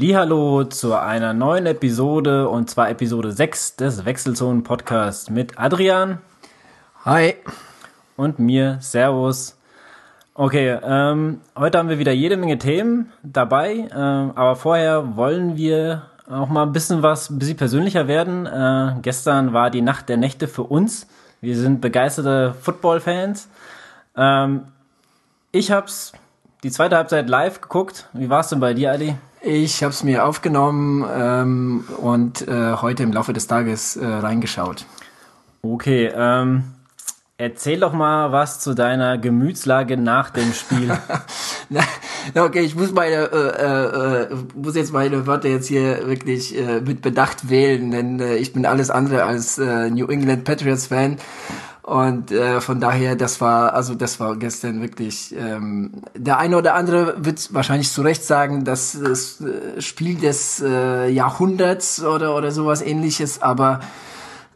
Hallo zu einer neuen Episode und zwar Episode 6 des Wechselzonen Podcasts mit Adrian. Hi. Und mir. Servus. Okay, ähm, heute haben wir wieder jede Menge Themen dabei, äh, aber vorher wollen wir auch mal ein bisschen was, ein bisschen persönlicher werden. Äh, gestern war die Nacht der Nächte für uns. Wir sind begeisterte Football-Fans. Ähm, ich hab's die zweite Halbzeit live geguckt. Wie war's denn bei dir, Adi? Ich habe es mir aufgenommen ähm, und äh, heute im Laufe des Tages äh, reingeschaut. Okay, ähm, erzähl doch mal was zu deiner Gemütslage nach dem Spiel. okay, ich muss meine, äh, äh, muss jetzt meine Worte jetzt hier wirklich äh, mit Bedacht wählen, denn äh, ich bin alles andere als äh, New England Patriots Fan und äh, von daher, das war, also das war gestern wirklich. Ähm, der eine oder andere wird wahrscheinlich zu Recht sagen, dass das äh, Spiel des äh, Jahrhunderts oder oder sowas ähnliches, aber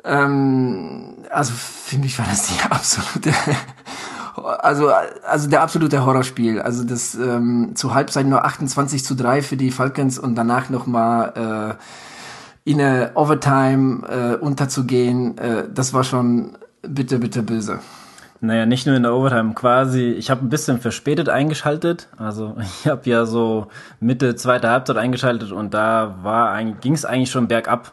ähm, also für mich war das die absolute also also der absolute Horrorspiel. Also das ähm, zur Halbzeit nur 28 zu 3 für die Falcons und danach noch mal äh, in eine Overtime äh, unterzugehen, äh, das war schon bitte, bitte böse. Naja, nicht nur in der Overtime, quasi, ich habe ein bisschen verspätet eingeschaltet. Also ich habe ja so Mitte zweiter Halbzeit eingeschaltet und da war ging es eigentlich schon bergab.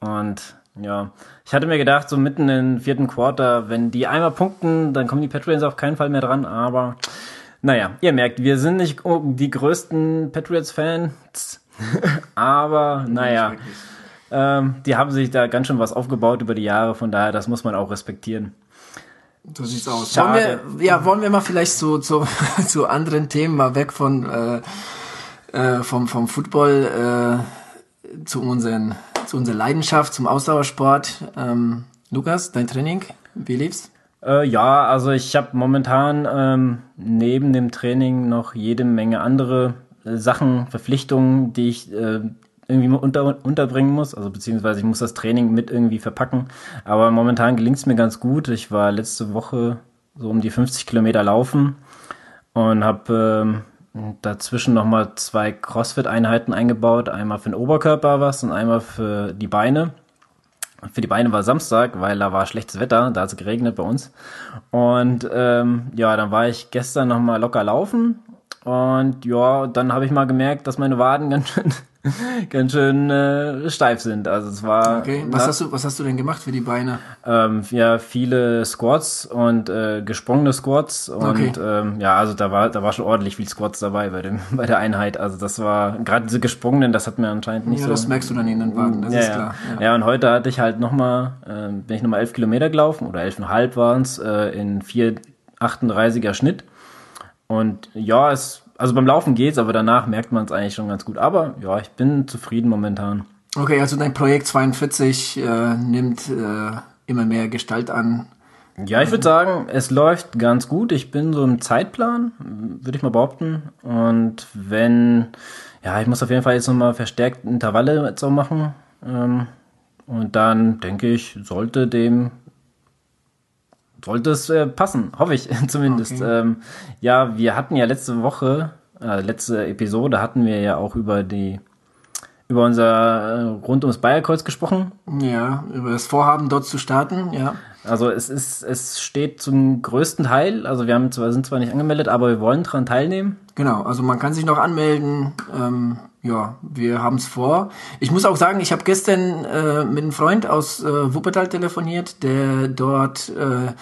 Und ja, ich hatte mir gedacht, so mitten im vierten Quarter, wenn die einmal punkten, dann kommen die Patriots auf keinen Fall mehr dran. Aber naja, ihr merkt, wir sind nicht die größten Patriots-Fans. aber naja. Ähm, die haben sich da ganz schön was aufgebaut über die Jahre, von daher, das muss man auch respektieren. So sieht's aus. Wollen wir, ja, wollen wir mal vielleicht so zu, zu anderen Themen mal weg von äh, äh, vom, vom Football äh, zu unseren zu unserer Leidenschaft, zum Ausdauersport. Ähm, Lukas, dein Training, wie lief's? Äh, ja, also ich habe momentan ähm, neben dem Training noch jede Menge andere äh, Sachen, Verpflichtungen, die ich äh, irgendwie unter, unterbringen muss. Also beziehungsweise ich muss das Training mit irgendwie verpacken. Aber momentan gelingt es mir ganz gut. Ich war letzte Woche so um die 50 Kilometer laufen und habe ähm, dazwischen nochmal zwei CrossFit-Einheiten eingebaut. Einmal für den Oberkörper was und einmal für die Beine. Für die Beine war Samstag, weil da war schlechtes Wetter, da hat es geregnet bei uns. Und ähm, ja, dann war ich gestern nochmal locker laufen. Und ja, dann habe ich mal gemerkt, dass meine Waden ganz schön ganz schön äh, steif sind. Also es war. Okay. Was hast du, was hast du denn gemacht für die Beine? Ähm, ja, viele Squats und äh, gesprungene Squats und okay. ähm, ja, also da war, da war schon ordentlich viel Squats dabei bei dem, bei der Einheit. Also das war gerade diese gesprungenen, das hat mir anscheinend nicht ja, so. Ja, das merkst du dann in den Waden, das ja, ist klar. Ja. ja, und heute hatte ich halt nochmal, äh, bin ich nochmal elf Kilometer gelaufen oder elfeinhalb waren es äh, in vier 38er Schnitt. Und ja, es also beim Laufen geht's, aber danach merkt man es eigentlich schon ganz gut. Aber ja, ich bin zufrieden momentan. Okay, also dein Projekt 42 äh, nimmt äh, immer mehr Gestalt an. Ja, ich würde sagen, es läuft ganz gut. Ich bin so im Zeitplan, würde ich mal behaupten. Und wenn, ja, ich muss auf jeden Fall jetzt nochmal verstärkt Intervalle jetzt auch machen. Ähm, und dann denke ich, sollte dem sollte es äh, passen, hoffe ich zumindest. Okay. Ähm, ja, wir hatten ja letzte Woche, äh, letzte Episode hatten wir ja auch über die über unser äh, rund ums Bayerkreuz gesprochen. Ja, über das Vorhaben dort zu starten, ja. Also es ist, es steht zum größten Teil, also wir haben zwar, sind zwar nicht angemeldet, aber wir wollen daran teilnehmen. Genau, also man kann sich noch anmelden. Ähm, ja, wir haben es vor. Ich muss auch sagen, ich habe gestern äh, mit einem Freund aus äh, Wuppertal telefoniert, der dort äh,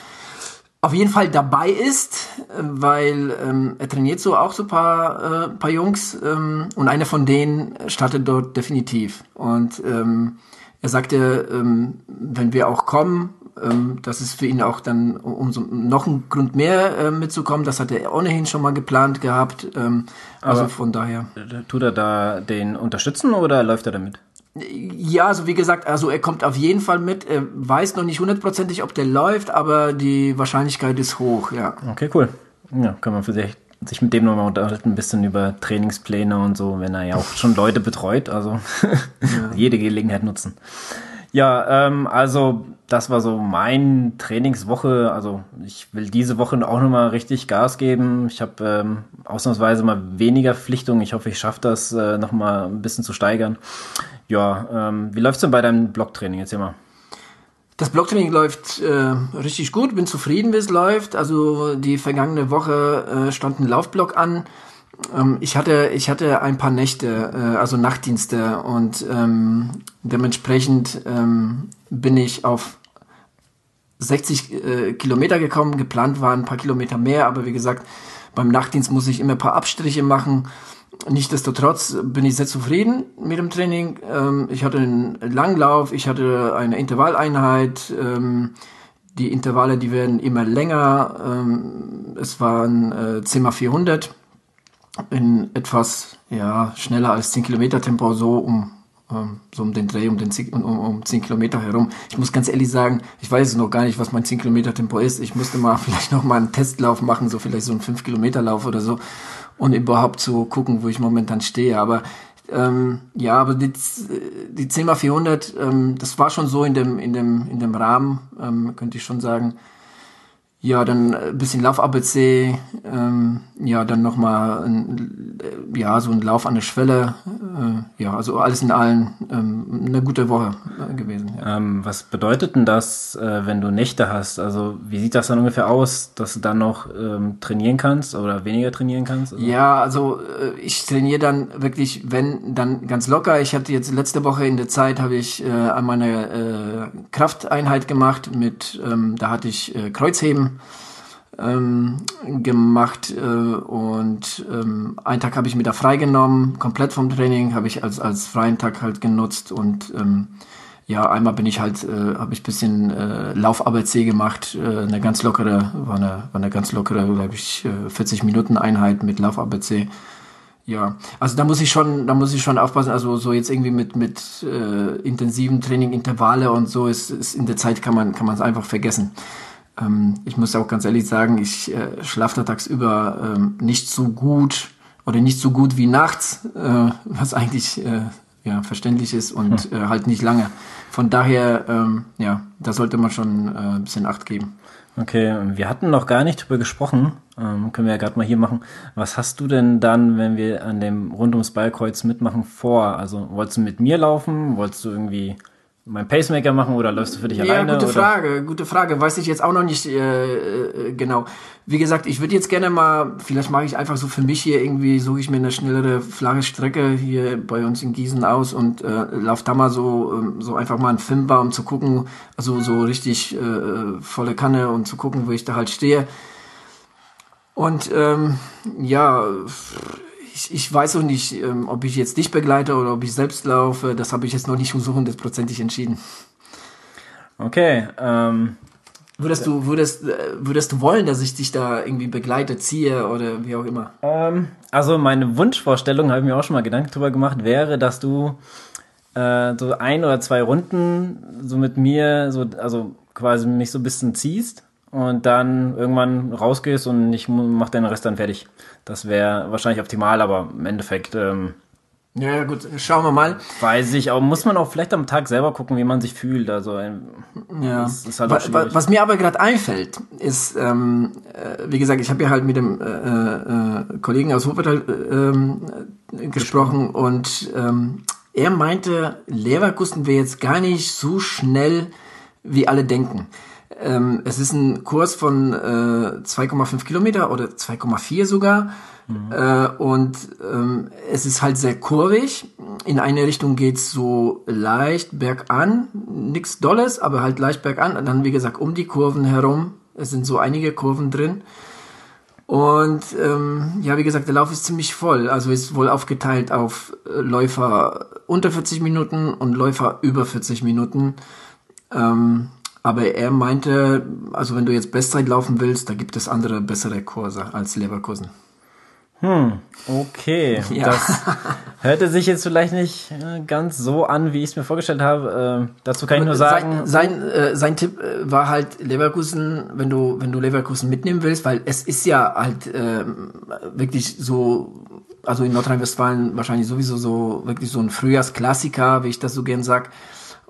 auf jeden Fall dabei ist, weil ähm, er trainiert so auch so paar, äh, paar Jungs ähm, und einer von denen startet dort definitiv. Und ähm, er sagte, ähm, wenn wir auch kommen, ähm, das ist für ihn auch dann umso noch ein Grund mehr äh, mitzukommen. Das hat er ohnehin schon mal geplant gehabt. Ähm, also von daher. Tut er da den unterstützen oder läuft er damit? Ja, also wie gesagt, also er kommt auf jeden Fall mit. Er weiß noch nicht hundertprozentig, ob der läuft, aber die Wahrscheinlichkeit ist hoch, ja. Okay, cool. Ja, kann man für sich, mit dem nochmal unterhalten, ein bisschen über Trainingspläne und so, wenn er ja auch schon Leute betreut. Also jede Gelegenheit nutzen. Ja, ähm, also das war so mein Trainingswoche. Also ich will diese Woche auch nochmal richtig Gas geben. Ich habe ähm, ausnahmsweise mal weniger Pflichtungen. Ich hoffe, ich schaffe das äh, nochmal ein bisschen zu steigern. Ja, ähm, wie läuft's denn bei deinem Blocktraining? Jetzt mal. Das Blocktraining läuft äh, richtig gut, bin zufrieden, wie es läuft. Also die vergangene Woche äh, stand ein Laufblock an. Ähm, ich hatte, ich hatte ein paar Nächte, äh, also Nachtdienste und ähm, dementsprechend ähm, bin ich auf 60 äh, Kilometer gekommen. Geplant waren ein paar Kilometer mehr, aber wie gesagt, beim Nachtdienst muss ich immer ein paar Abstriche machen. Nichtsdestotrotz bin ich sehr zufrieden mit dem Training. Ähm, ich hatte einen Langlauf, ich hatte eine Intervalleinheit. Ähm, die Intervalle, die werden immer länger. Ähm, es waren äh, 10 mal 400 in etwas ja, schneller als 10 Kilometer Tempo, so um, ähm, so um den Dreh, um, den 10, um, um 10 Kilometer herum. Ich muss ganz ehrlich sagen, ich weiß noch gar nicht, was mein 10 Kilometer Tempo ist. Ich müsste mal vielleicht noch mal einen Testlauf machen, so vielleicht so einen 5 Kilometer Lauf oder so und überhaupt zu gucken, wo ich momentan stehe. Aber ähm, ja, aber die, die 10 x 400, ähm, das war schon so in dem, in dem, in dem Rahmen, ähm, könnte ich schon sagen. Ja, dann ein bisschen Lauf-ABC, ähm, ja, dann nochmal ein, ja, so ein Lauf an der Schwelle. Äh, ja, also alles in allem ähm, eine gute Woche äh, gewesen. Ja. Ähm, was bedeutet denn das, äh, wenn du Nächte hast? Also wie sieht das dann ungefähr aus, dass du dann noch ähm, trainieren kannst oder weniger trainieren kannst? Also? Ja, also äh, ich trainiere dann wirklich, wenn, dann ganz locker. Ich hatte jetzt letzte Woche in der Zeit, habe ich äh, eine äh, Krafteinheit gemacht mit, ähm, da hatte ich äh, Kreuzheben ähm, gemacht äh, und ähm, einen Tag habe ich mir da freigenommen, komplett vom Training, habe ich als, als freien Tag halt genutzt und ähm, ja, einmal bin ich halt, äh, habe ich bisschen äh, Lauf-ABC gemacht, äh, eine ganz lockere, war eine, war eine ganz lockere, glaube ich, äh, 40 Minuten Einheit mit Lauf-ABC. Ja, also da muss ich schon, da muss ich schon aufpassen. Also so jetzt irgendwie mit mit äh, intensiven Training, Intervalle und so ist, ist in der Zeit kann man kann man es einfach vergessen. Ähm, ich muss auch ganz ehrlich sagen, ich äh, schlafe da tagsüber ähm, nicht so gut oder nicht so gut wie nachts, äh, was eigentlich äh, ja, verständlich ist und hm. äh, halt nicht lange. Von daher, ähm, ja, da sollte man schon äh, ein bisschen Acht geben. Okay, wir hatten noch gar nicht drüber gesprochen. Ähm, können wir ja gerade mal hier machen. Was hast du denn dann, wenn wir an dem rund ums Ballkreuz mitmachen, vor? Also wolltest du mit mir laufen? Wolltest du irgendwie mein Pacemaker machen oder läufst du für dich ja, alleine? Ja, gute oder? Frage, gute Frage. Weiß ich jetzt auch noch nicht äh, äh, genau. Wie gesagt, ich würde jetzt gerne mal, vielleicht mache ich einfach so für mich hier irgendwie, suche ich mir eine schnellere, flache Strecke hier bei uns in Gießen aus und äh, lauf da mal so, äh, so einfach mal einen Filmbar, um zu gucken, also so richtig äh, volle Kanne und zu gucken, wo ich da halt stehe. Und ähm, ja, ich, ich weiß auch nicht, ähm, ob ich jetzt dich begleite oder ob ich selbst laufe. Das habe ich jetzt noch nicht so hundertprozentig entschieden. Okay. Ähm, würdest du würdest äh, würdest du wollen, dass ich dich da irgendwie begleite, ziehe oder wie auch immer? Ähm, also meine Wunschvorstellung, habe ich mir auch schon mal Gedanken drüber gemacht, wäre, dass du äh, so ein oder zwei Runden so mit mir so also quasi mich so ein bisschen ziehst und dann irgendwann rausgehst und ich mach den Rest dann fertig. Das wäre wahrscheinlich optimal, aber im Endeffekt. Ähm, ja, gut, schauen wir mal. Weiß ich, aber muss man auch vielleicht am Tag selber gucken, wie man sich fühlt. Also ähm, ja. Ist, halt was, was, mir aber gerade einfällt, ist, ähm, äh, wie gesagt, ich habe ja halt mit dem äh, äh, Kollegen aus Wuppertal äh, gesprochen und ähm, er meinte, Leverkusen wäre jetzt gar nicht so schnell, wie alle denken. Ähm, es ist ein Kurs von äh, 2,5 Kilometer oder 2,4 sogar. Mhm. Äh, und ähm, es ist halt sehr kurvig. In eine Richtung geht's so leicht bergan, nichts Dolles, aber halt leicht bergan. Und dann, wie gesagt, um die Kurven herum. Es sind so einige Kurven drin. Und ähm, ja, wie gesagt, der Lauf ist ziemlich voll. Also ist wohl aufgeteilt auf äh, Läufer unter 40 Minuten und Läufer über 40 Minuten. Ähm, aber er meinte, also wenn du jetzt Bestzeit laufen willst, da gibt es andere bessere Kurse als Leverkusen. Hm, okay. Ja. Das hörte sich jetzt vielleicht nicht äh, ganz so an, wie ich es mir vorgestellt habe. Äh, dazu kann ich nur sagen. Sein, sein, äh, sein Tipp äh, war halt Leverkusen, wenn du, wenn du Leverkusen mitnehmen willst, weil es ist ja halt äh, wirklich so, also in Nordrhein-Westfalen wahrscheinlich sowieso so wirklich so ein Frühjahrsklassiker, wie ich das so gern sag.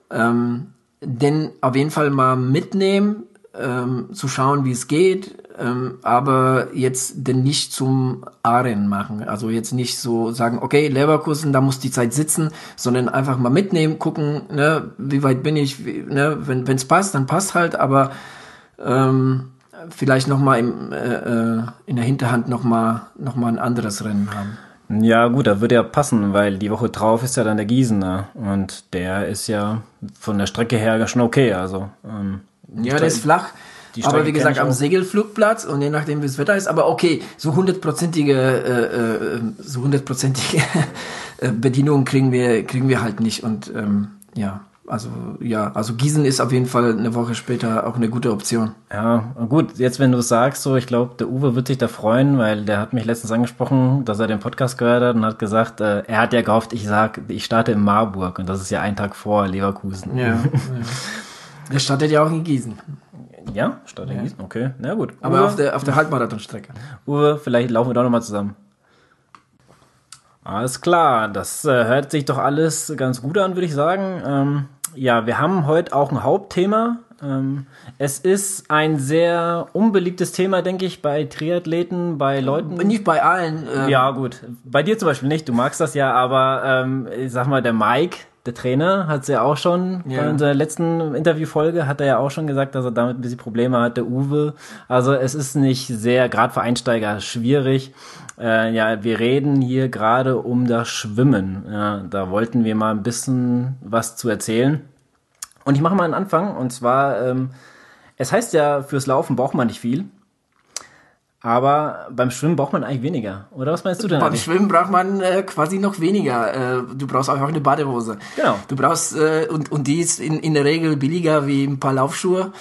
Ähm, den auf jeden Fall mal mitnehmen, ähm, zu schauen, wie es geht, ähm, aber jetzt den nicht zum Aren machen. Also jetzt nicht so sagen, okay, Leverkusen, da muss die Zeit sitzen, sondern einfach mal mitnehmen, gucken, ne, wie weit bin ich, wie, ne, wenn es passt, dann passt halt, aber ähm, vielleicht noch mal im, äh, äh, in der Hinterhand noch mal, noch mal ein anderes Rennen haben. Ja, gut, da würde ja passen, weil die Woche drauf ist ja dann der Gießener und der ist ja von der Strecke her schon okay. Also, ähm, ja, der ist flach. aber wie gesagt, am Segelflugplatz und je nachdem, wie das Wetter ist, aber okay, so hundertprozentige, äh, äh, so hundertprozentige Bedienung kriegen wir, kriegen wir halt nicht und ähm, ja, also ja, also Gießen ist auf jeden Fall eine Woche später auch eine gute Option. Ja, gut, jetzt wenn du es sagst, so, ich glaube, der Uwe wird sich da freuen, weil der hat mich letztens angesprochen, dass er den Podcast gehört hat und hat gesagt, äh, er hat ja gehofft, ich sag, ich starte in Marburg und das ist ja ein Tag vor Leverkusen. Ja. ja. Der startet ja auch in Gießen. Ja, startet ja. in Gießen, okay, na gut. Aber Uwe, auf der, auf der Halbmarathonstrecke. Uwe, vielleicht laufen wir doch nochmal zusammen. Alles klar, das äh, hört sich doch alles ganz gut an, würde ich sagen. Ähm, ja, wir haben heute auch ein Hauptthema. Ähm, es ist ein sehr unbeliebtes Thema, denke ich, bei Triathleten, bei Leuten. Nicht bei allen. Ähm. Ja, gut. Bei dir zum Beispiel nicht. Du magst das ja, aber ähm, ich sag mal, der Mike, der Trainer, hat es ja auch schon ja. bei unserer letzten Interviewfolge hat er ja auch schon gesagt, dass er damit ein bisschen Probleme hat, der Uwe. Also es ist nicht sehr, gerade für Einsteiger, schwierig. Äh, ja, wir reden hier gerade um das Schwimmen. Ja, da wollten wir mal ein bisschen was zu erzählen. Und ich mache mal einen Anfang. Und zwar, ähm, es heißt ja, fürs Laufen braucht man nicht viel. Aber beim Schwimmen braucht man eigentlich weniger. Oder was meinst du denn? Beim eigentlich? Schwimmen braucht man äh, quasi noch weniger. Äh, du brauchst auch eine Badehose. Genau. Du brauchst, äh, und, und die ist in, in der Regel billiger wie ein paar Laufschuhe.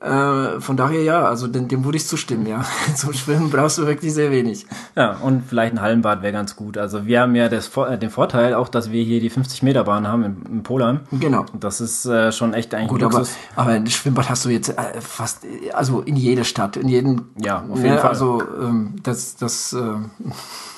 Äh, von daher ja, also dem, dem würde ich zustimmen, ja. Zum Schwimmen brauchst du wirklich sehr wenig. Ja, und vielleicht ein Hallenbad wäre ganz gut. Also wir haben ja das, äh, den Vorteil auch, dass wir hier die 50 Meter Bahn haben im, im Polheim. Genau. Das ist äh, schon echt ein gut, aber, aber ein Schwimmbad hast du jetzt äh, fast, also in jeder Stadt, in jedem. Ja, auf jeden ne, Fall. Also ähm, das, das äh,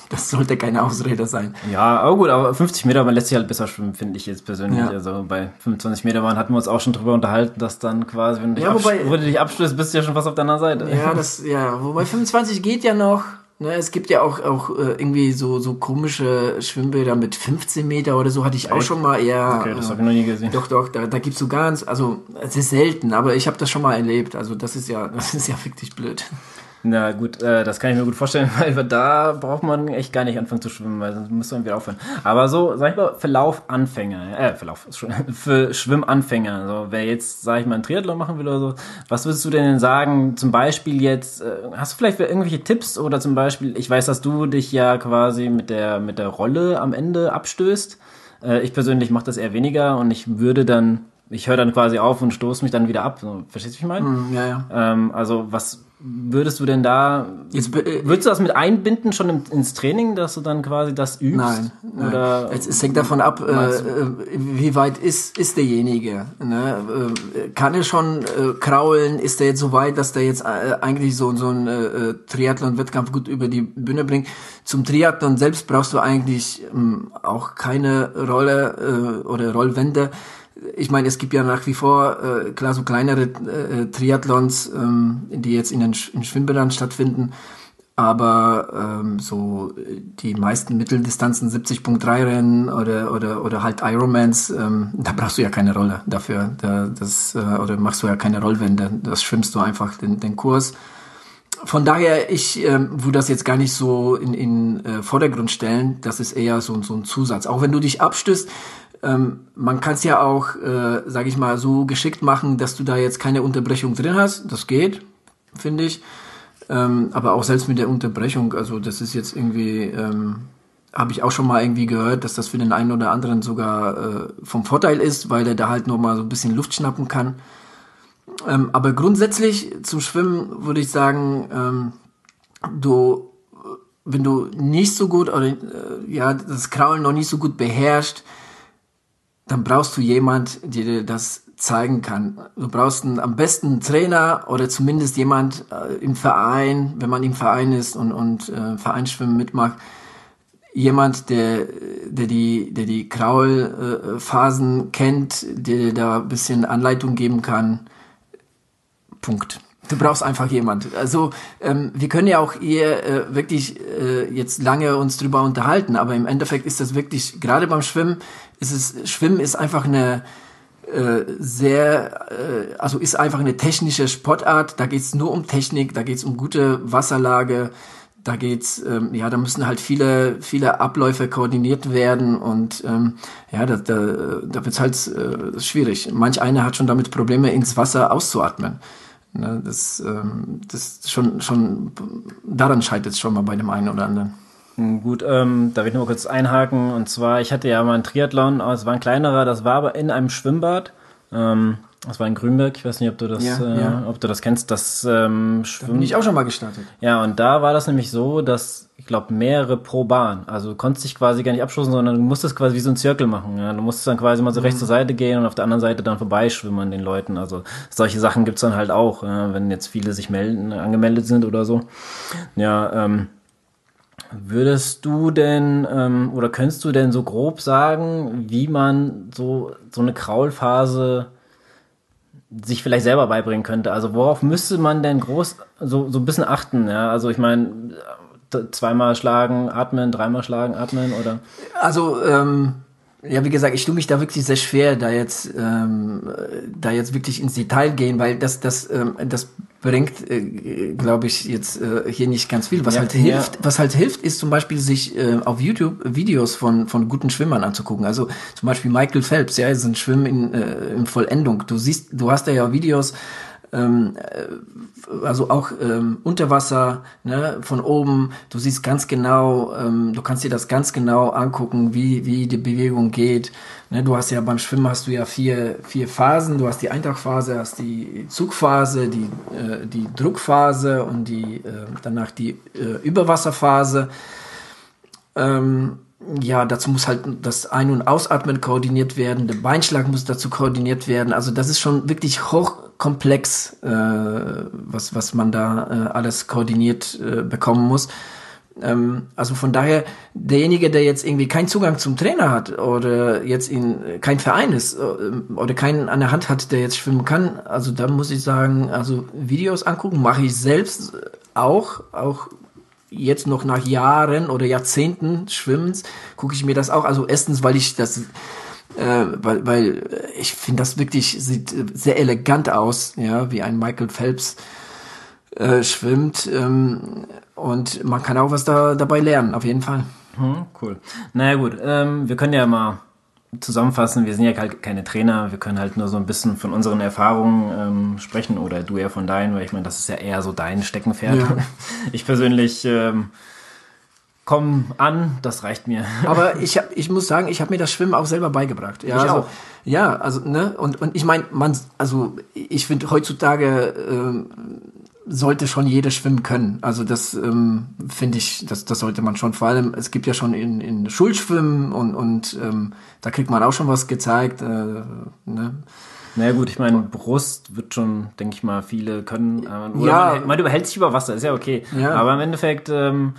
das sollte keine Ausrede sein. Ja, aber gut, aber 50 Meter, man lässt sich halt besser schwimmen, finde ich jetzt persönlich. Ja. Also bei 25 Meter waren hatten wir uns auch schon drüber unterhalten, dass dann quasi, wenn du dich, ja, wobei, du dich abstößt, bist du ja schon fast auf deiner Seite. Ja, das, ja, wobei 25 geht ja noch. Ne, es gibt ja auch, auch äh, irgendwie so, so komische Schwimmbäder mit 15 Meter oder so, hatte ich auch schon mal eher. Okay, das habe ich noch nie gesehen. Doch, doch, da, da gibt's so ganz, also es ist selten, aber ich habe das schon mal erlebt. Also das ist ja, das ist ja wirklich blöd. Na gut, äh, das kann ich mir gut vorstellen, weil da braucht man echt gar nicht anfangen zu schwimmen, weil sonst müsste man wieder aufhören. Aber so, sag ich mal, für Laufanfänger, äh, für Lauf, für Schwimmanfänger, so, wer jetzt, sag ich mal, einen Triathlon machen will oder so, was würdest du denn sagen, zum Beispiel jetzt, äh, hast du vielleicht irgendwelche Tipps oder zum Beispiel, ich weiß, dass du dich ja quasi mit der, mit der Rolle am Ende abstößt. Äh, ich persönlich mache das eher weniger und ich würde dann ich höre dann quasi auf und stoße mich dann wieder ab. So, verstehst du, wie ich meine? Mm, ja, ja. Ähm, also was würdest du denn da, Jetzt, äh, würdest du das mit einbinden schon im, ins Training, dass du dann quasi das übst? Nein, nein. Oder es, es hängt davon ab, äh, äh, wie weit ist, ist derjenige. Ne? Äh, kann er schon äh, kraulen? Ist er jetzt so weit, dass der jetzt äh, eigentlich so, so einen äh, Triathlon-Wettkampf gut über die Bühne bringt? Zum Triathlon selbst brauchst du eigentlich ähm, auch keine Rolle äh, oder Rollwände ich meine, es gibt ja nach wie vor äh, klar so kleinere äh, Triathlons, ähm, die jetzt in den Sch in Schwimmbädern stattfinden, aber ähm, so die meisten Mitteldistanzen 70.3 Rennen oder oder oder halt Ironmans, ähm, da brauchst du ja keine Rolle dafür, da, das äh, oder machst du ja keine Rollwände, das schwimmst du einfach den, den Kurs. Von daher, ich ähm, würde das jetzt gar nicht so in, in äh, Vordergrund stellen. Das ist eher so, so ein Zusatz. Auch wenn du dich abstößt, ähm, man kann es ja auch, äh, sage ich mal, so geschickt machen, dass du da jetzt keine Unterbrechung drin hast. Das geht, finde ich. Ähm, aber auch selbst mit der Unterbrechung, also das ist jetzt irgendwie, ähm, habe ich auch schon mal irgendwie gehört, dass das für den einen oder anderen sogar äh, vom Vorteil ist, weil der da halt noch mal so ein bisschen Luft schnappen kann. Ähm, aber grundsätzlich zum Schwimmen würde ich sagen, ähm, du, wenn du nicht so gut oder äh, ja das Kraulen noch nicht so gut beherrscht, dann brauchst du jemand, der dir das zeigen kann. Du brauchst einen, am besten einen Trainer oder zumindest jemand äh, im Verein, wenn man im Verein ist und, und äh, Vereinsschwimmen mitmacht, jemand, der, der die, der die Kraulphasen kennt, der da ein bisschen Anleitung geben kann. Punkt. Du brauchst einfach jemand. Also ähm, wir können ja auch hier äh, wirklich äh, jetzt lange uns drüber unterhalten, aber im Endeffekt ist das wirklich gerade beim Schwimmen es Schwimmen ist einfach eine äh, sehr, äh, also ist einfach eine technische Sportart. Da geht's nur um Technik, da geht's um gute Wasserlage, da geht's, ähm, ja, da müssen halt viele, viele Abläufe koordiniert werden und ähm, ja, da, da, da wird's halt äh, schwierig. Manch einer hat schon damit Probleme, ins Wasser auszuatmen. Ne, das, ähm, das schon, schon, daran scheitert es schon mal bei dem einen oder anderen. Hm, gut, ähm, da will ich nur kurz einhaken. Und zwar, ich hatte ja mal einen Triathlon, es war ein kleinerer, das war aber in einem Schwimmbad. Ähm, das war in Grünberg, ich weiß nicht, ob du das, ja, äh, ja. ob du das kennst, das ähm, Schwimmen. Da bin ich auch schon mal gestartet. Ja, und da war das nämlich so, dass, ich glaube, mehrere pro Bahn. Also du konntest dich quasi gar nicht abstoßen, sondern du musstest quasi wie so ein Zirkel machen. Ja? Du musstest dann quasi mal so mhm. rechts zur Seite gehen und auf der anderen Seite dann vorbeischwimmen an den Leuten. Also solche Sachen gibt's dann halt auch, ja? wenn jetzt viele sich melden, angemeldet sind oder so. Ja, ähm, Würdest du denn ähm, oder könntest du denn so grob sagen, wie man so, so eine Kraulphase sich vielleicht selber beibringen könnte? Also worauf müsste man denn groß so, so ein bisschen achten? Ja? Also ich meine, zweimal schlagen, atmen, dreimal schlagen, atmen oder? Also ähm, ja, wie gesagt, ich tue mich da wirklich sehr schwer, da jetzt, ähm, da jetzt wirklich ins Detail gehen, weil das, das, ähm, das bringt, äh, glaube ich, jetzt äh, hier nicht ganz viel. Was ja, halt hilft, ja. was halt hilft, ist zum Beispiel sich äh, auf YouTube Videos von von guten Schwimmern anzugucken. Also zum Beispiel Michael Phelps, ja, ist ein Schwimmen in, äh, in Vollendung. Du siehst, du hast da ja Videos ähm, äh, also auch ähm, unter Wasser, ne, von oben, du siehst ganz genau, ähm, du kannst dir das ganz genau angucken, wie, wie die Bewegung geht. Ne, du hast ja beim Schwimmen hast du ja vier, vier Phasen, du hast die Eintauchphase, hast die Zugphase, die, äh, die Druckphase und die, äh, danach die äh, Überwasserphase. Ähm, ja, dazu muss halt das Ein- und Ausatmen koordiniert werden, der Beinschlag muss dazu koordiniert werden. Also das ist schon wirklich hochkomplex, äh, was, was man da äh, alles koordiniert äh, bekommen muss. Ähm, also von daher, derjenige, der jetzt irgendwie keinen Zugang zum Trainer hat oder jetzt in kein Verein ist äh, oder keinen an der Hand hat, der jetzt schwimmen kann, also da muss ich sagen, also Videos angucken mache ich selbst auch, auch jetzt noch nach Jahren oder Jahrzehnten Schwimmens gucke ich mir das auch. Also erstens, weil ich das, äh, weil, weil ich finde das wirklich sieht sehr elegant aus, ja, wie ein Michael Phelps äh, schwimmt. Ähm, und man kann auch was da dabei lernen, auf jeden Fall. Hm, cool. Naja gut, ähm, wir können ja mal zusammenfassen, wir sind ja halt keine Trainer, wir können halt nur so ein bisschen von unseren Erfahrungen ähm, sprechen oder du ja von deinen, weil ich meine, das ist ja eher so dein Steckenpferd. Ja. Ich persönlich ähm, komme an, das reicht mir. Aber ich, hab, ich muss sagen, ich habe mir das Schwimmen auch selber beigebracht. Ja, ich also, auch. Ja, also ne und und ich meine, man, also ich finde heutzutage ähm, sollte schon jeder schwimmen können. Also das ähm, finde ich, das, das sollte man schon. Vor allem, es gibt ja schon in, in Schulschwimmen und, und ähm, da kriegt man auch schon was gezeigt. Äh, ne? Naja gut, ich meine, Brust wird schon, denke ich mal, viele können. Äh, ja. Man, man überhält sich über Wasser, ist ja okay. Ja. Aber im Endeffekt ähm,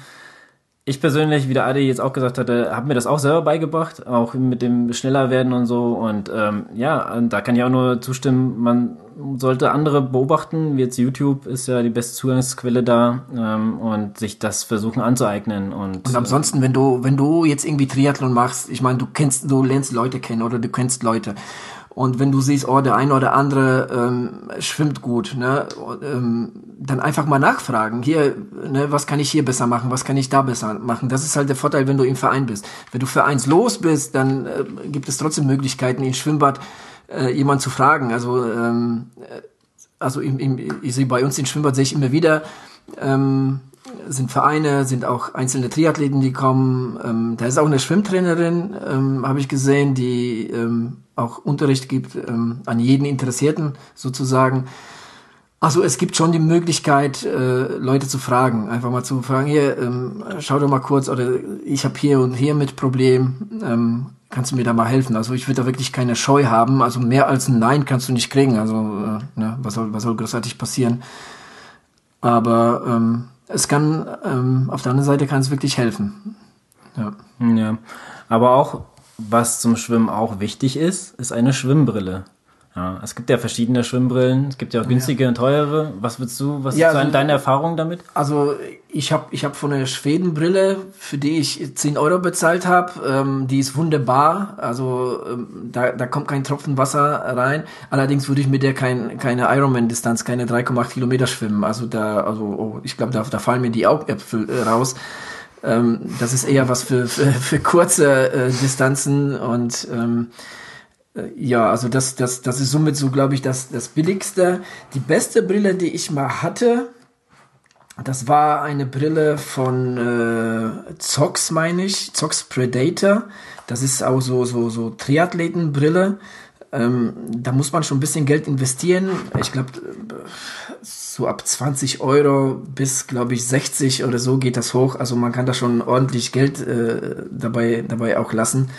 ich persönlich, wie der Adi jetzt auch gesagt hatte, habe mir das auch selber beigebracht, auch mit dem schneller werden und so. Und ähm, ja, da kann ich auch nur zustimmen, man sollte andere beobachten, wie jetzt YouTube ist ja die beste Zugangsquelle da ähm, und sich das versuchen anzueignen. Und, und ansonsten, wenn du, wenn du jetzt irgendwie Triathlon machst, ich meine, du kennst, du lernst Leute kennen oder du kennst Leute und wenn du siehst, oh, der eine oder andere ähm, schwimmt gut, ne, ähm, dann einfach mal nachfragen. Hier, ne, was kann ich hier besser machen? Was kann ich da besser machen? Das ist halt der Vorteil, wenn du im Verein bist. Wenn du vereinslos bist, dann äh, gibt es trotzdem Möglichkeiten, im Schwimmbad äh, jemand zu fragen. Also, ähm, äh, also im, im, ich sehe bei uns im Schwimmbad sehe ich immer wieder, ähm, sind Vereine, sind auch einzelne Triathleten, die kommen. Ähm, da ist auch eine Schwimmtrainerin, ähm, habe ich gesehen, die ähm, auch Unterricht gibt ähm, an jeden Interessierten sozusagen. Also es gibt schon die Möglichkeit, äh, Leute zu fragen, einfach mal zu fragen, hier, ähm, schau doch mal kurz, oder ich habe hier und hier mit Problem, ähm, kannst du mir da mal helfen? Also ich würde da wirklich keine Scheu haben, also mehr als ein Nein kannst du nicht kriegen, also äh, ne, was, soll, was soll großartig passieren? Aber ähm, es kann, ähm, auf der anderen Seite kann es wirklich helfen. Ja. Ja, aber auch, was zum Schwimmen auch wichtig ist, ist eine Schwimmbrille. Ja, es gibt ja verschiedene Schwimmbrillen. Es gibt ja auch günstige ja. und teure. Was würdest du, was ja, ist also, deine Erfahrung damit? Also ich habe ich hab von der Schwedenbrille, für die ich 10 Euro bezahlt habe, ähm, die ist wunderbar. Also ähm, da, da kommt kein Tropfen Wasser rein. Allerdings würde ich mit der kein, keine Ironman-Distanz, keine 3,8 Kilometer schwimmen. Also da, also oh, ich glaube, da, da fallen mir die Augäpfel äh, raus. Ähm, das ist eher was für, für, für kurze äh, Distanzen und ähm, äh, ja, also das, das, das ist somit so, glaube ich, das, das billigste. Die beste Brille, die ich mal hatte, das war eine Brille von äh, Zox, meine ich, Zox Predator. Das ist auch so, so, so Triathletenbrille. Ähm, da muss man schon ein bisschen Geld investieren. Ich glaube, so ab 20 Euro bis, glaube ich, 60 oder so geht das hoch. Also man kann da schon ordentlich Geld äh, dabei, dabei auch lassen.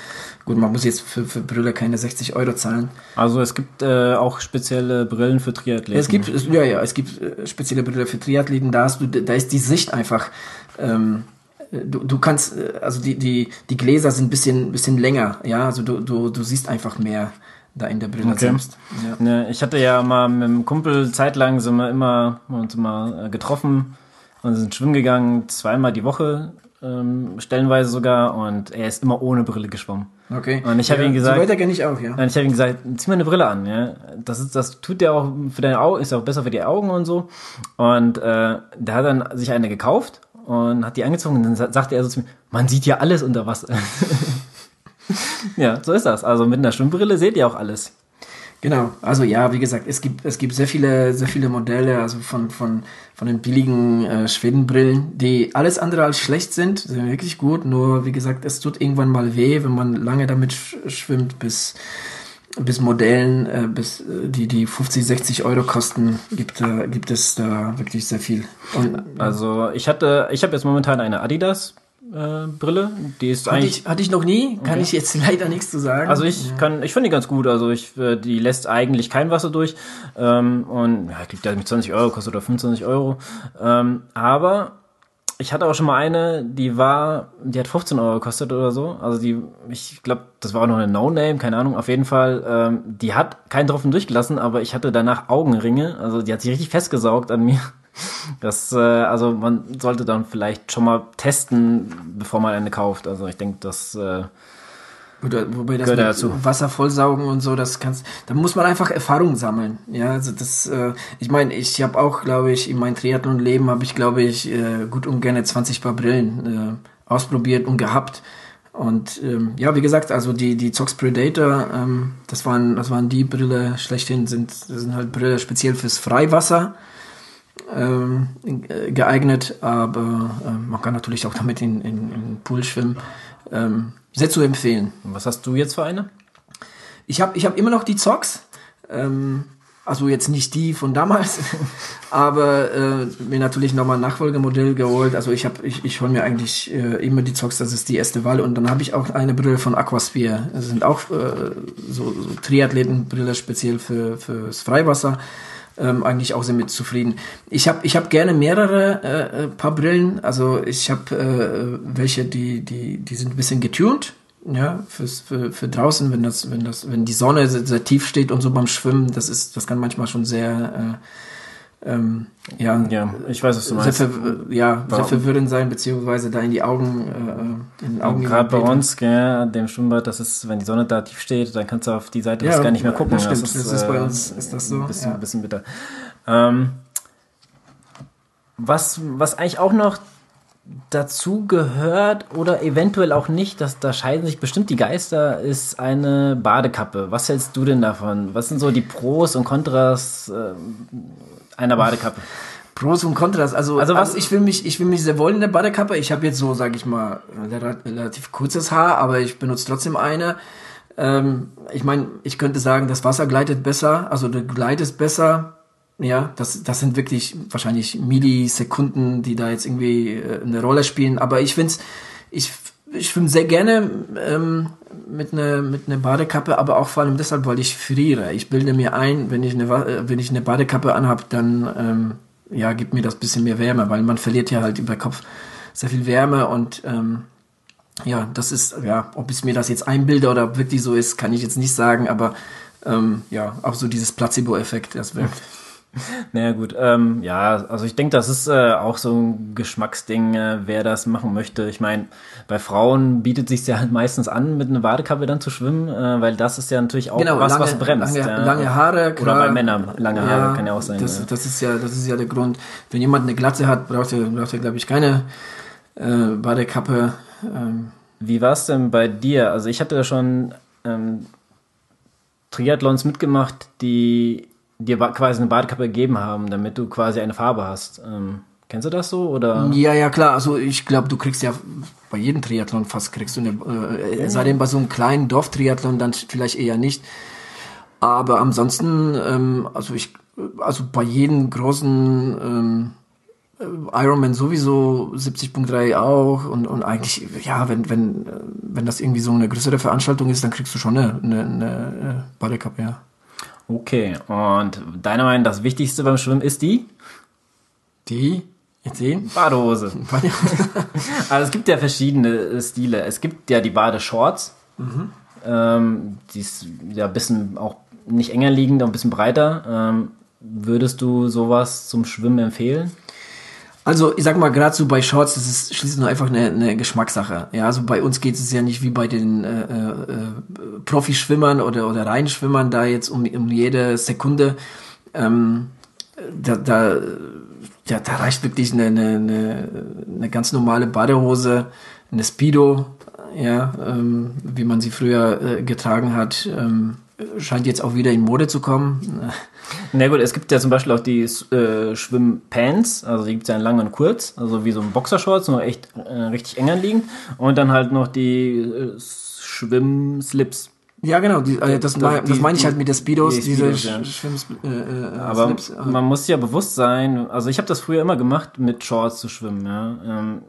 Gut, man muss jetzt für, für Brille keine 60 Euro zahlen. Also es gibt äh, auch spezielle Brillen für Triathleten. Es gibt, ja, ja, es gibt äh, spezielle Brillen für Triathleten. Da hast du, da ist die Sicht einfach. Ähm, du, du kannst, äh, also die, die, die Gläser sind ein bisschen, bisschen länger, ja, also du, du, du siehst einfach mehr da in der Brille okay. selbst. Ja. ja. ich hatte ja mal mit einem Kumpel zeitlang sind wir immer uns immer äh, getroffen und sind schwimmen gegangen, zweimal die Woche ähm, stellenweise sogar und er ist immer ohne Brille geschwommen. Okay. Und ich habe ja, ihm gesagt, so weiter kenne ich auch, ja. Und ich habe ihm gesagt, zieh mal eine Brille an, ja. Das ist, das tut dir auch für deine Augen, ist auch besser für die Augen und so. Und äh, der hat dann sich eine gekauft und hat die angezogen und dann sagte er so zu mir, man sieht ja alles unter Wasser. ja, so ist das. Also mit einer Schwimmbrille seht ihr auch alles. Genau, also ja, wie gesagt, es gibt, es gibt sehr viele, sehr viele Modelle, also von, von, von den billigen äh, Schwedenbrillen, die alles andere als schlecht sind, sind wirklich gut, nur wie gesagt, es tut irgendwann mal weh, wenn man lange damit sch schwimmt, bis, bis Modellen, äh, bis äh, die, die 50, 60 Euro kosten, gibt, äh, gibt es da wirklich sehr viel. Und, also ich hatte, ich habe jetzt momentan eine Adidas äh, Brille. Die ist hatte eigentlich. Ich, hatte ich noch nie, kann okay. ich jetzt leider nichts zu sagen. Also ich ja. kann, ich finde die ganz gut. Also ich, äh, die lässt eigentlich kein Wasser durch. Ähm, und ja, der hat mit 20 Euro kostet oder 25 Euro. Ähm, aber ich hatte auch schon mal eine, die war, die hat 15 Euro gekostet oder so. Also die, ich glaube, das war auch noch eine No-Name, keine Ahnung. Auf jeden Fall, ähm, die hat keinen Tropfen durchgelassen, aber ich hatte danach Augenringe. Also die hat sich richtig festgesaugt an mir. Das, äh, also man sollte dann vielleicht schon mal testen, bevor man eine kauft. Also ich denke, das äh, Oder, wobei das mit dazu. Wasser vollsaugen und so, das kannst, da muss man einfach Erfahrung sammeln. Ja, also das, äh, ich meine, ich habe auch, glaube ich, in meinem Triathlon-Leben habe ich, glaube ich, äh, gut und gerne 20 Paar Brillen äh, ausprobiert und gehabt. Und ähm, ja, wie gesagt, also die, die Zox Predator, ähm, das waren, das waren die Brille schlechthin, sind, sind halt Brille speziell fürs Freiwasser geeignet, aber äh, man kann natürlich auch damit in, in, in Pool schwimmen. Ähm, sehr zu empfehlen. Was hast du jetzt für eine? Ich habe ich hab immer noch die. Ähm, also jetzt nicht die von damals, aber äh, mir natürlich nochmal ein Nachfolgemodell geholt. Also ich habe, ich, ich hole mir eigentlich äh, immer die Zox, das ist die erste Wahl. Und dann habe ich auch eine Brille von Aquasphere. Das sind auch äh, so, so Triathletenbrille speziell für fürs Freiwasser ähm, eigentlich auch sehr mit zufrieden. Ich habe ich hab gerne mehrere äh, äh, paar Brillen. Also ich habe äh, welche, die, die, die sind ein bisschen getuned. Ja, fürs, für, für draußen, wenn das, wenn das, wenn die Sonne sehr, sehr tief steht und so beim Schwimmen, das ist, das kann manchmal schon sehr äh, ähm, ja, ja, ich weiß, was du meinst. Sehr, ja, sehr verwirrend sein, beziehungsweise da in die Augen, äh, in den Augen. Gerade bei uns, gell, dem Schwimmbad, das ist, wenn die Sonne da tief steht, dann kannst du auf die Seite ja, gar nicht mehr gucken. Das stimmt, das ist, das ist bei äh, uns, ist das so. Ein bisschen, ja. bisschen bitter. Ähm, was, was eigentlich auch noch dazu gehört oder eventuell auch nicht, dass da scheiden sich bestimmt die Geister, ist eine Badekappe. Was hältst du denn davon? Was sind so die Pros und Kontras äh, einer Badekappe. Pros und Kontras. Also, also was? Also ich will mich, ich will mich sehr wohl in der Badekappe. Ich habe jetzt so, sage ich mal, relativ kurzes Haar, aber ich benutze trotzdem eine. Ähm, ich meine, ich könnte sagen, das Wasser gleitet besser, also du gleitest besser. Ja, das, das sind wirklich wahrscheinlich Millisekunden, die da jetzt irgendwie äh, eine Rolle spielen. Aber ich finde ich, ich schwimme sehr gerne ähm, mit einer mit einer Badekappe, aber auch vor allem deshalb, weil ich friere. Ich bilde mir ein, wenn ich eine, äh, wenn ich eine Badekappe anhab, dann ähm, ja, gibt mir das bisschen mehr Wärme, weil man verliert ja halt über Kopf sehr viel Wärme und ähm, ja, das ist, ja, ob ich mir das jetzt einbilde oder wirklich so ist, kann ich jetzt nicht sagen, aber ähm, ja, auch so dieses Placebo-Effekt, das wirkt. Naja gut, ähm, ja, also ich denke, das ist äh, auch so ein Geschmacksding, äh, wer das machen möchte. Ich meine, bei Frauen bietet sich ja halt meistens an, mit einer Badekappe dann zu schwimmen, äh, weil das ist ja natürlich auch Genau, was, lange, was bremst. lange, ja. lange Haare, Oder klar. bei Männern lange Haare kann ja auch sein. Das, ja. das ist ja, das ist ja der Grund. Wenn jemand eine Glatze hat, braucht er, braucht er, glaube ich, keine äh, Badekappe. Ähm, Wie war es denn bei dir? Also ich hatte da schon ähm, Triathlons mitgemacht, die dir quasi eine Badekappe gegeben haben, damit du quasi eine Farbe hast. Ähm, kennst du das so? Oder? Ja, ja, klar. Also ich glaube, du kriegst ja bei jedem Triathlon fast kriegst du eine, äh, sei denn bei so einem kleinen Dorftriathlon dann vielleicht eher nicht. Aber ansonsten, ähm, also ich, also bei jedem großen ähm, äh, Ironman sowieso 70.3 auch und, und eigentlich, ja, wenn, wenn, äh, wenn das irgendwie so eine größere Veranstaltung ist, dann kriegst du schon eine, eine, eine äh, Badekappe, ja. Okay, und deiner Meinung nach das Wichtigste beim Schwimmen ist die Die, jetzt sehen? Badehose. Also es gibt ja verschiedene äh, Stile. Es gibt ja die Badeshorts. Ähm, die ist ja ein bisschen auch nicht enger liegend, ein bisschen breiter. Ähm, würdest du sowas zum Schwimmen empfehlen? Also ich sag mal, gerade so bei Shorts, das ist schließlich nur einfach eine, eine Geschmackssache. Ja, also bei uns geht es ja nicht wie bei den äh, äh, äh, Profischwimmern oder, oder Reinschwimmern da jetzt um, um jede Sekunde. Ähm, da, da, ja, da reicht wirklich eine, eine, eine, ganz normale Badehose, eine Speedo, ja, ähm, wie man sie früher äh, getragen hat. Ähm, scheint jetzt auch wieder in Mode zu kommen. Na gut, es gibt ja zum Beispiel auch die äh, Schwimmpants, also die gibt es ja in lang und kurz, also wie so ein Boxershorts, nur echt äh, richtig eng anliegend. Und dann halt noch die äh, Schwimmslips. Ja, genau, die, äh, das, Das- das meine ich halt mit der Speedos, die diese Speedos, ja. Sch- Schwimms... Äh, äh, Aber Slips, äh. man muss ja bewusst sein, also ich habe das früher immer gemacht, mit Shorts zu schwimmen. Ja. Ähm,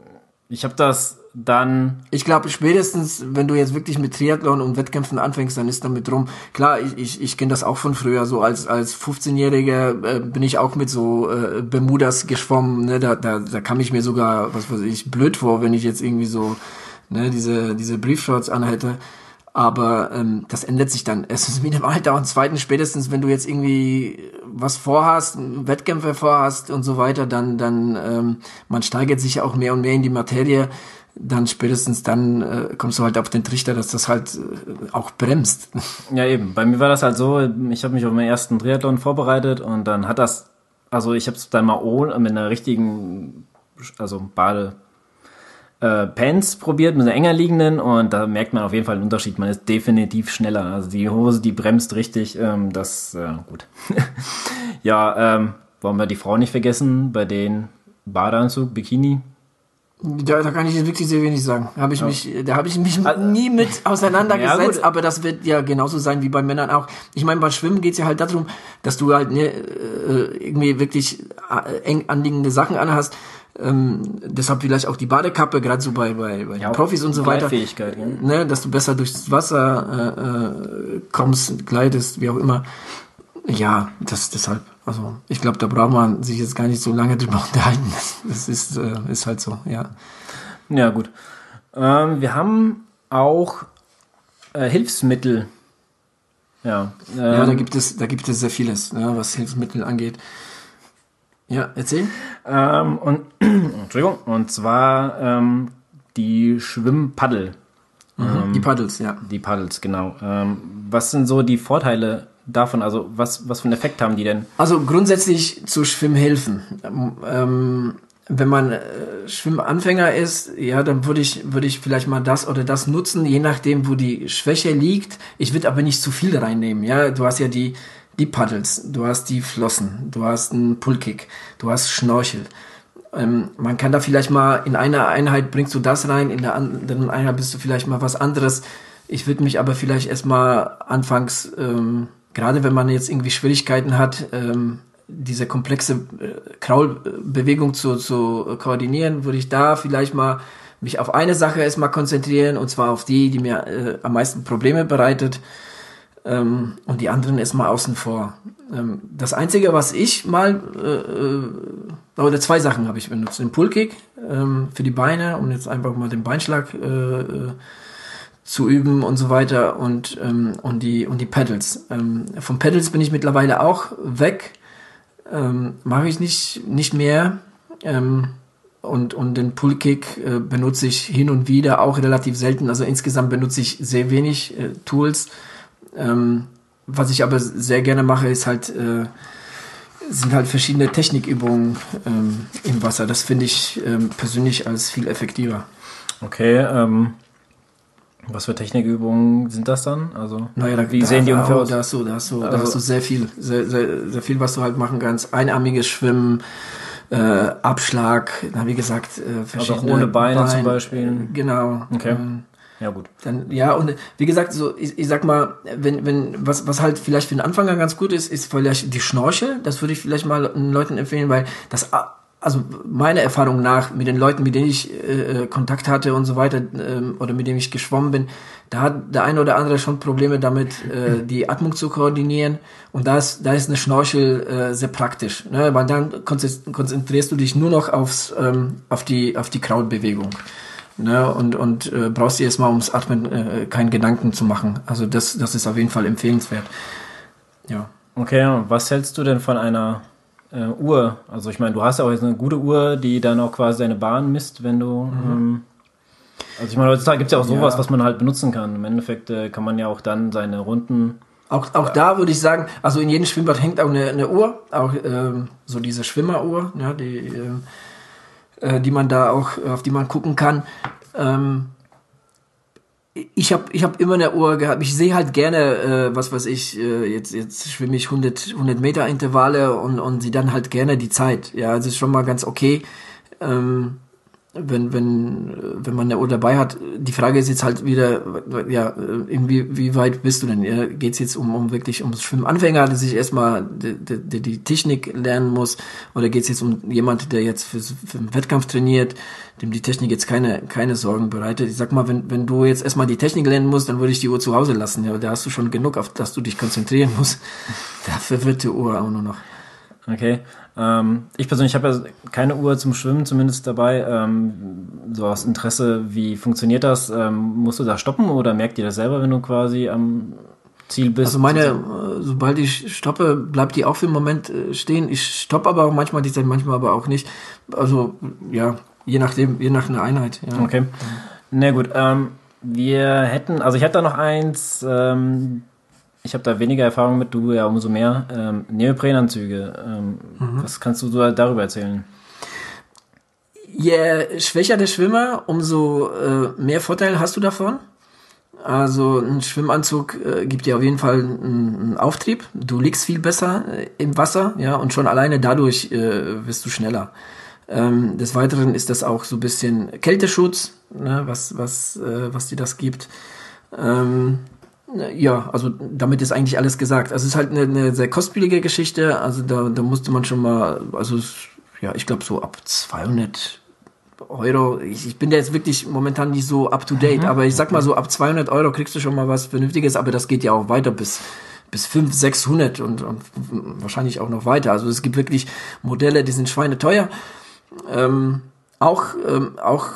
ich habe das dann Ich glaube, spätestens, wenn du jetzt wirklich mit Triathlon und Wettkämpfen anfängst, dann ist damit drum. Klar, ich, ich, ich kenne das auch von früher. So als, als 15-Jähriger äh, bin ich auch mit so äh, Bermudas geschwommen. Ne? Da, da, da kam ich mir sogar, was weiß ich, blöd vor, wenn ich jetzt irgendwie so ne, diese, diese Briefshorts anhätte. Aber ähm, das ändert sich dann. Erstens mit dem Alter und zweitens spätestens, wenn du jetzt irgendwie was vorhast, Wettkämpfe vorhast und so weiter, dann, dann ähm, man steigert sich auch mehr und mehr in die Materie. Dann spätestens dann äh, kommst du halt auf den Trichter, dass das halt äh, auch bremst. Ja, eben. Bei mir war das halt so, ich habe mich auf meinen ersten Triathlon vorbereitet und dann hat das, also ich habe es dann mal ohne, mit einer richtigen, also Bade, äh, Pants probiert, mit einer enger liegenden und da merkt man auf jeden Fall einen Unterschied. Man ist definitiv schneller. Also die Hose, die bremst richtig, ähm, das, äh, gut. ja, ähm, wollen wir die Frau nicht vergessen, bei den Badeanzug, Bikini. Da, da kann ich wirklich sehr wenig sagen. Hab ich mich, da habe ich mich nie mit Ja, auseinandergesetzt, gut. aber das wird ja genauso sein wie bei Männern auch. Ich meine, beim Schwimmen geht's ja halt darum, dass du halt ne, äh, irgendwie wirklich äh, eng anliegende Sachen anhast. Ähm, deshalb vielleicht auch die Badekappe, gerade so bei, bei, bei den Profis und so weiter. Ja. Ne, dass du besser durchs Wasser äh, äh, kommst, gleitest, wie auch immer. Ja, das deshalb. Also ich glaube, da braucht man sich jetzt gar nicht so lange drüber unterhalten. Das, ist, äh, ist halt so, ja. Ja, gut. Ähm, wir haben auch äh, Hilfsmittel. Ja, ähm, Ja, da gibt es, da gibt es sehr vieles, ja, was Hilfsmittel angeht. Ja, erzähl. ähm, und Entschuldigung, und zwar ähm, die Schwimmpaddel. die Paddles, ja. Die Paddels, genau. Ähm, was sind so die Vorteile davon? Also was, was für einen Effekt haben die denn? Also grundsätzlich zu Schwimmhilfen. Ähm, ähm, wenn man äh, Schwimmanfänger ist, ja, dann würde ich, würde ich vielleicht mal das oder das nutzen, je nachdem, wo die Schwäche liegt. Ich würde aber nicht zu viel reinnehmen, ja. Du hast ja die, die Paddles, du hast die Flossen, du hast einen Pullkick, du hast Schnorchel. Ähm, man kann da vielleicht mal in einer Einheit bringst du das rein, in der anderen Einheit bist du vielleicht mal was anderes. Ich würde mich aber vielleicht erstmal anfangs, ähm, gerade wenn man jetzt irgendwie Schwierigkeiten hat, ähm, diese komplexe äh, Kraulbewegung zu, zu koordinieren, würde ich da vielleicht mal mich auf eine Sache erstmal konzentrieren und zwar auf die, die mir äh, am meisten Probleme bereitet. Ähm, und die anderen erstmal außen vor. Ähm, das Einzige, was ich mal, äh, äh, oder zwei Sachen habe ich benutzt. Den Pullkick ähm, für die Beine, um jetzt einfach mal den Beinschlag äh, äh, zu üben und so weiter und, ähm, und, die, und die Pedals. Ähm, vom Pedals bin ich mittlerweile auch weg. Ähm, Mache ich nicht, nicht mehr. Ähm, und, und den Pullkick äh, benutze ich hin und wieder auch relativ selten. Also insgesamt benutze ich sehr wenig äh, Tools. Ähm, was ich aber sehr gerne mache, ist halt, äh, sind halt verschiedene Technikübungen ähm, im Wasser. Das finde ich ähm, persönlich als viel effektiver. Okay, ähm, was für Technikübungen sind das dann? Also, naja, da, wie da, sehen die ungefähr aus? Da hast du, da hast du, also, da hast du sehr viel, sehr, sehr, sehr viel, was du halt machen kannst. Einarmiges Schwimmen, äh, Abschlag, na, wie gesagt, äh, verschiedene. Also ohne Beine Bein, zum Beispiel. Genau. Okay. Ähm, ja, gut. Dann, ja, und wie gesagt, so, ich, ich sag mal, wenn, wenn, was, was halt vielleicht für den Anfänger ganz gut ist, ist vielleicht die Schnorchel. Das würde ich vielleicht mal den Leuten empfehlen, weil das, also meiner Erfahrung nach, mit den Leuten, mit denen ich äh, äh Kontakt hatte und so weiter, ähm, oder mit denen ich geschwommen bin, da hat der eine oder andere schon Probleme damit, äh, die Atmung zu koordinieren. Und da ist, da ist eine Schnorchel äh, sehr praktisch, ne? weil dann konzentrierst du dich nur noch aufs, ähm, auf die, auf die Krautbewegung ne, und, und äh, brauchst dir erstmal ums Atmen äh, keinen Gedanken zu machen. Also das, das ist auf jeden Fall empfehlenswert. Ja. Okay, was hältst du denn von einer äh, Uhr? Also ich meine, du hast ja auch jetzt eine gute Uhr, die dann auch quasi deine Bahn misst, wenn du... Mhm. Ähm, also ich meine, heutzutage gibt es ja auch sowas, ja. was man halt benutzen kann. Im Endeffekt äh, kann man ja auch dann seine Runden... Auch, auch da würde ich sagen, also in jedem Schwimmbad hängt auch eine, eine Uhr, auch ähm, so diese Schwimmeruhr, ja, die... Ähm, äh, die man da auch, auf die man gucken kann. Ähm, ich habe ich hab immer eine Uhr gehabt. Ich sehe halt gerne, äh, was weiß ich, äh, jetzt, jetzt schwimme ich 100, 100 Meter Intervalle und, und sie dann halt gerne die Zeit. Ja, das ist schon mal ganz okay. Ähm, wenn, wenn, wenn man eine Uhr dabei hat. Die Frage ist jetzt halt wieder, ja, irgendwie, wie weit bist du denn? Ja, Geht es jetzt um, um wirklich ums Schwimmanfänger, der sich erstmal die, die, die Technik lernen muss? Oder geht es jetzt um jemand, der jetzt für, für einen Wettkampf trainiert, dem die Technik jetzt keine, keine Sorgen bereitet? Ich sag mal, wenn, wenn du jetzt erstmal die Technik lernen musst, dann würde ich die Uhr zu Hause lassen. Ja, da hast du schon genug, auf das du dich konzentrieren musst. Dafür wird die Uhr auch nur noch. Okay. Ähm, ich persönlich habe ja keine Uhr zum Schwimmen zumindest dabei. Ähm, so aus Interesse, wie funktioniert das? Ähm, musst du da stoppen oder merkt ihr das selber, wenn du quasi am Ziel bist? Also meine, äh, sobald ich stoppe, bleibt die auch für einen Moment äh, stehen. Ich stoppe aber auch manchmal die Zeit, manchmal aber auch nicht. Also ja, je nachdem, je nach einer Einheit. Ja. Okay. Na gut. Ähm, wir hätten, also ich hätte da noch eins. Ich habe da weniger Erfahrung mit, du ja umso mehr. Ähm, Neoprenanzüge, ähm, mhm. was kannst du so darüber erzählen? Je schwächer der Schwimmer, umso äh, mehr Vorteil hast du davon. Also ein Schwimmanzug äh, gibt dir auf jeden Fall einen, einen Auftrieb. Du liegst viel besser äh, im Wasser, ja, und schon alleine dadurch äh, wirst du schneller. Ähm, des Weiteren ist das auch so ein bisschen Kälteschutz, ne, was was äh, was dir das gibt. Ähm, ja, also damit ist eigentlich alles gesagt. Also es ist halt eine, eine sehr kostspielige Geschichte. Also da, da musste man schon mal, also ja, ich glaube so ab 200 Euro. Ich, ich bin da jetzt wirklich momentan nicht so up to date, mhm. aber ich sag mal so ab 200 Euro kriegst du schon mal was Vernünftiges. Aber das geht ja auch weiter bis bis 500, 600 und, und wahrscheinlich auch noch weiter. Also es gibt wirklich Modelle, die sind schweineteuer. Ähm, auch ähm, auch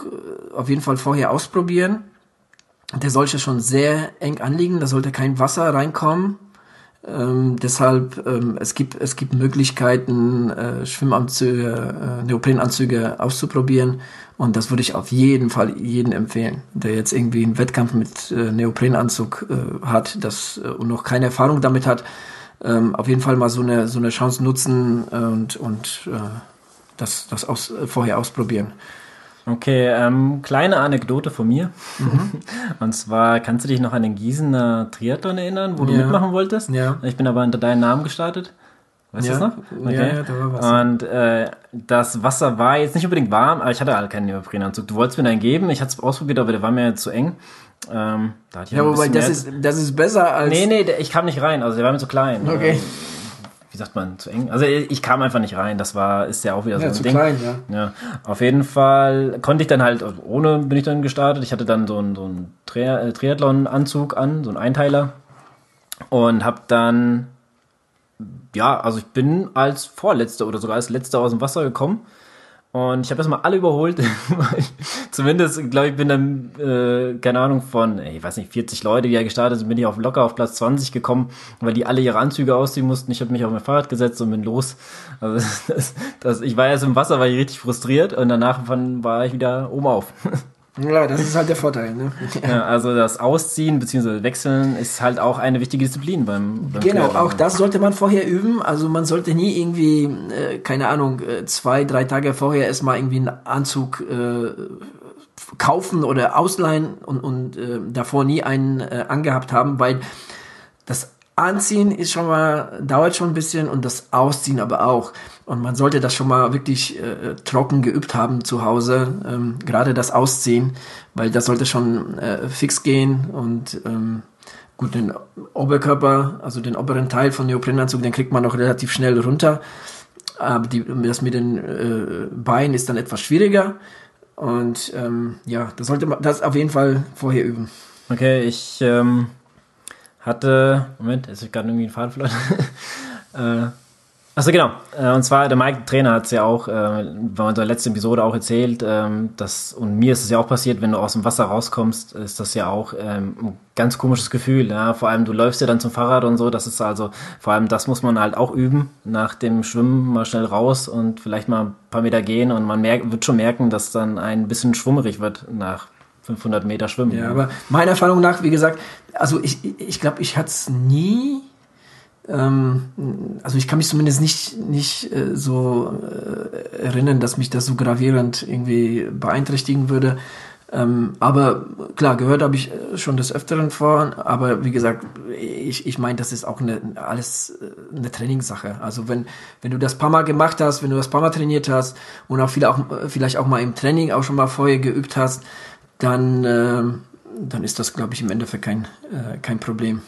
auf jeden Fall vorher ausprobieren der sollte schon sehr eng anliegen, da sollte kein Wasser reinkommen. Ähm, deshalb, ähm, es gibt, es gibt Möglichkeiten, äh, Schwimmanzüge, äh, Neoprenanzüge auszuprobieren. Und das würde ich auf jeden Fall jedem empfehlen, der jetzt irgendwie einen Wettkampf mit äh, Neoprenanzug äh, hat das, äh, und noch keine Erfahrung damit hat. Ähm, auf jeden Fall mal so eine, so eine Chance nutzen und, und äh, das, das aus, äh, vorher ausprobieren. Okay, ähm, kleine Anekdote von mir. Mhm. Und zwar, kannst du dich noch an den Gießener Triathlon erinnern, wo ja. du mitmachen wolltest? Ja. Ich bin aber unter deinem Namen gestartet. Weißt ja. du das noch? Okay. Ja, ja, da war was. Und äh, das Wasser war jetzt nicht unbedingt warm, aber ich hatte halt keinen Neoprenanzug. Du wolltest mir einen geben, ich hatte es ausprobiert, aber der war mir zu eng. Ähm, da ja, wobei das ist, das ist besser als... Nee, nee, ich kam nicht rein, also der war mir zu klein. Okay. Ähm, wie sagt man, zu eng. Also ich kam einfach nicht rein. Das war, ist ja auch wieder so ja, ein zu Ding. klein, ja. ja. Auf jeden Fall konnte ich dann halt, ohne bin ich dann gestartet. Ich hatte dann so einen, so einen äh, Triathlon-Anzug an, so einen Einteiler. und habe dann ja, also ich bin als Vorletzter oder sogar als Letzter aus dem Wasser gekommen. Und ich habe erstmal alle überholt. Zumindest, glaube ich, bin dann, äh, keine Ahnung, von, ich weiß nicht, 40 Leute, die ja gestartet sind, bin ich auf locker auf Platz 20 gekommen, weil die alle ihre Anzüge ausziehen mussten. Ich habe mich auf mein Fahrrad gesetzt und bin los. Also das, das, ich war erst im Wasser, war ich richtig frustriert und danach war ich wieder oben auf. Ja, das ist halt der Vorteil. Ne? Ja, also das Ausziehen bzw. Wechseln ist halt auch eine wichtige Disziplin beim, beim Genau, Querrennen. auch das sollte man vorher üben. Also man sollte nie irgendwie, äh, keine Ahnung, äh, zwei, drei Tage vorher erstmal irgendwie einen Anzug äh, kaufen oder ausleihen und, und äh, davor nie einen äh, angehabt haben, weil das Anziehen ist schon mal, dauert schon ein bisschen und das Ausziehen aber auch. Und man sollte das schon mal wirklich äh, trocken geübt haben zu Hause, ähm, gerade das Ausziehen, weil das sollte schon äh, fix gehen und ähm, gut, den Oberkörper, also den oberen Teil von Neoprenanzug, den kriegt man noch relativ schnell runter. Aber die, das mit den äh, Beinen ist dann etwas schwieriger. Und ähm, ja, das sollte man das auf jeden Fall vorher üben. Okay, ich ähm, hatte, Moment, ist gerade irgendwie ein Faden verloren. äh, Achso, genau. Äh, und zwar, der Mike, Trainer, hat es ja auch, äh, in der letzten Episode auch erzählt, ähm, dass, und mir ist es ja auch passiert, wenn du aus dem Wasser rauskommst, ist das ja auch ähm, ein ganz komisches Gefühl. Ja? Vor allem, du läufst ja dann zum Fahrrad und so, das ist also, vor allem das muss man halt auch üben, nach dem Schwimmen mal schnell raus und vielleicht mal ein paar Meter gehen und man merkt, wird schon merken, dass dann ein bisschen schwummerig wird nach 500 Meter Schwimmen. Ja, aber meiner Erfahrung nach, wie gesagt, also ich, ich glaube, ich hatte es nie, ähm, also ich kann mich zumindest nicht, nicht äh, so äh, erinnern, dass mich das so gravierend irgendwie beeinträchtigen würde. Ähm, aber klar, gehört habe ich äh, schon des Öfteren vor, aber wie gesagt, ich, ich meine, das ist auch eine, alles äh, eine Trainingssache. Also wenn, wenn du das paar Mal gemacht hast, wenn du das paar Mal trainiert hast und auch, viele auch vielleicht auch mal im Training auch schon mal vorher geübt hast, dann, äh, dann ist das, glaube ich, im Endeffekt kein, äh, kein Problem.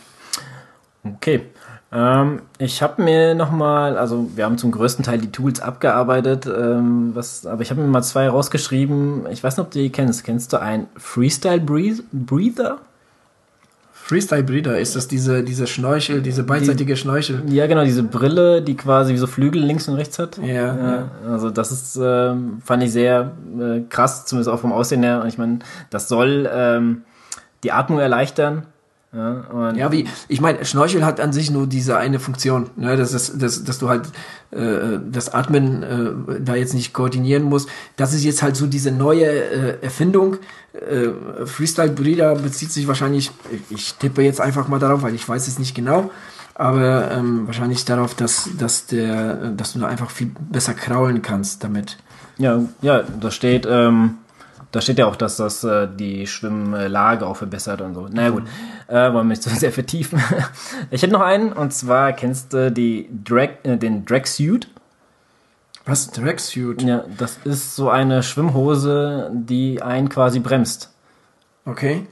Okay. Ähm, ich habe mir nochmal, also wir haben zum größten Teil die Tools abgearbeitet, ähm, was, aber ich habe mir mal zwei rausgeschrieben. Ich weiß nicht, ob du die kennst. Kennst du ein Freestyle Breather? Freestyle Breather, ist das diese, diese Schnorchel, diese beidseitige die, Schnorchel? Ja, genau, diese Brille, die quasi wie so Flügel links und rechts hat. Ja. ja. Also das ist, ähm, fand ich sehr äh, krass, zumindest auch vom Aussehen her. Und ich meine, das soll ähm, die Atmung erleichtern. Ja, ja, wie, ich meine, Schnorchel hat an sich nur diese eine Funktion, ne, dass, das, dass, dass du halt äh, das Atmen äh, da jetzt nicht koordinieren musst. Das ist jetzt halt so diese neue äh, Erfindung. Äh, Freestyle Breeder bezieht sich wahrscheinlich, ich tippe jetzt einfach mal darauf, weil ich weiß es nicht genau, aber ähm, wahrscheinlich darauf, dass, dass, der, dass du da einfach viel besser kraulen kannst damit. Ja, ja, da steht, ähm, da steht ja auch, dass das äh, die Schwimmlage auch verbessert und so. Na naja, gut, äh, wollen wir nicht so sehr vertiefen. ich hätte noch einen, und zwar kennst du die Drag, äh, den Drag Suit. Was? Drag Suit? Ja, das ist so eine Schwimmhose, die einen quasi bremst. Okay.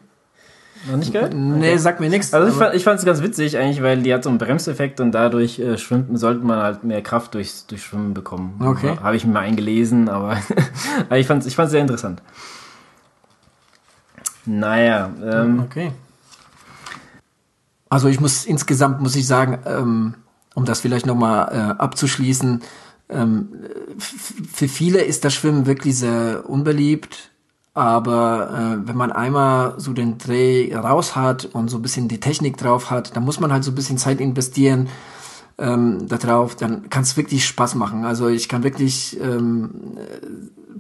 Noch nicht gehört? Nee, okay. sagt mir nichts. Also ich fand, es ganz witzig eigentlich, weil die hat so einen Bremseffekt und dadurch äh, schwimmt, sollte man halt mehr Kraft durchs, durch Schwimmen bekommen. Okay. Habe ich mir mal eingelesen, aber, aber ich fand es ich fand's sehr interessant. Naja. Ähm, okay. Also ich muss insgesamt, muss ich sagen, ähm, um das vielleicht nochmal äh, abzuschließen, ähm, für viele ist das Schwimmen wirklich sehr unbeliebt aber äh, wenn man einmal so den Dreh raus hat und so ein bisschen die Technik drauf hat, dann muss man halt so ein bisschen Zeit investieren ähm, darauf, dann kann es wirklich Spaß machen. Also ich kann wirklich ähm,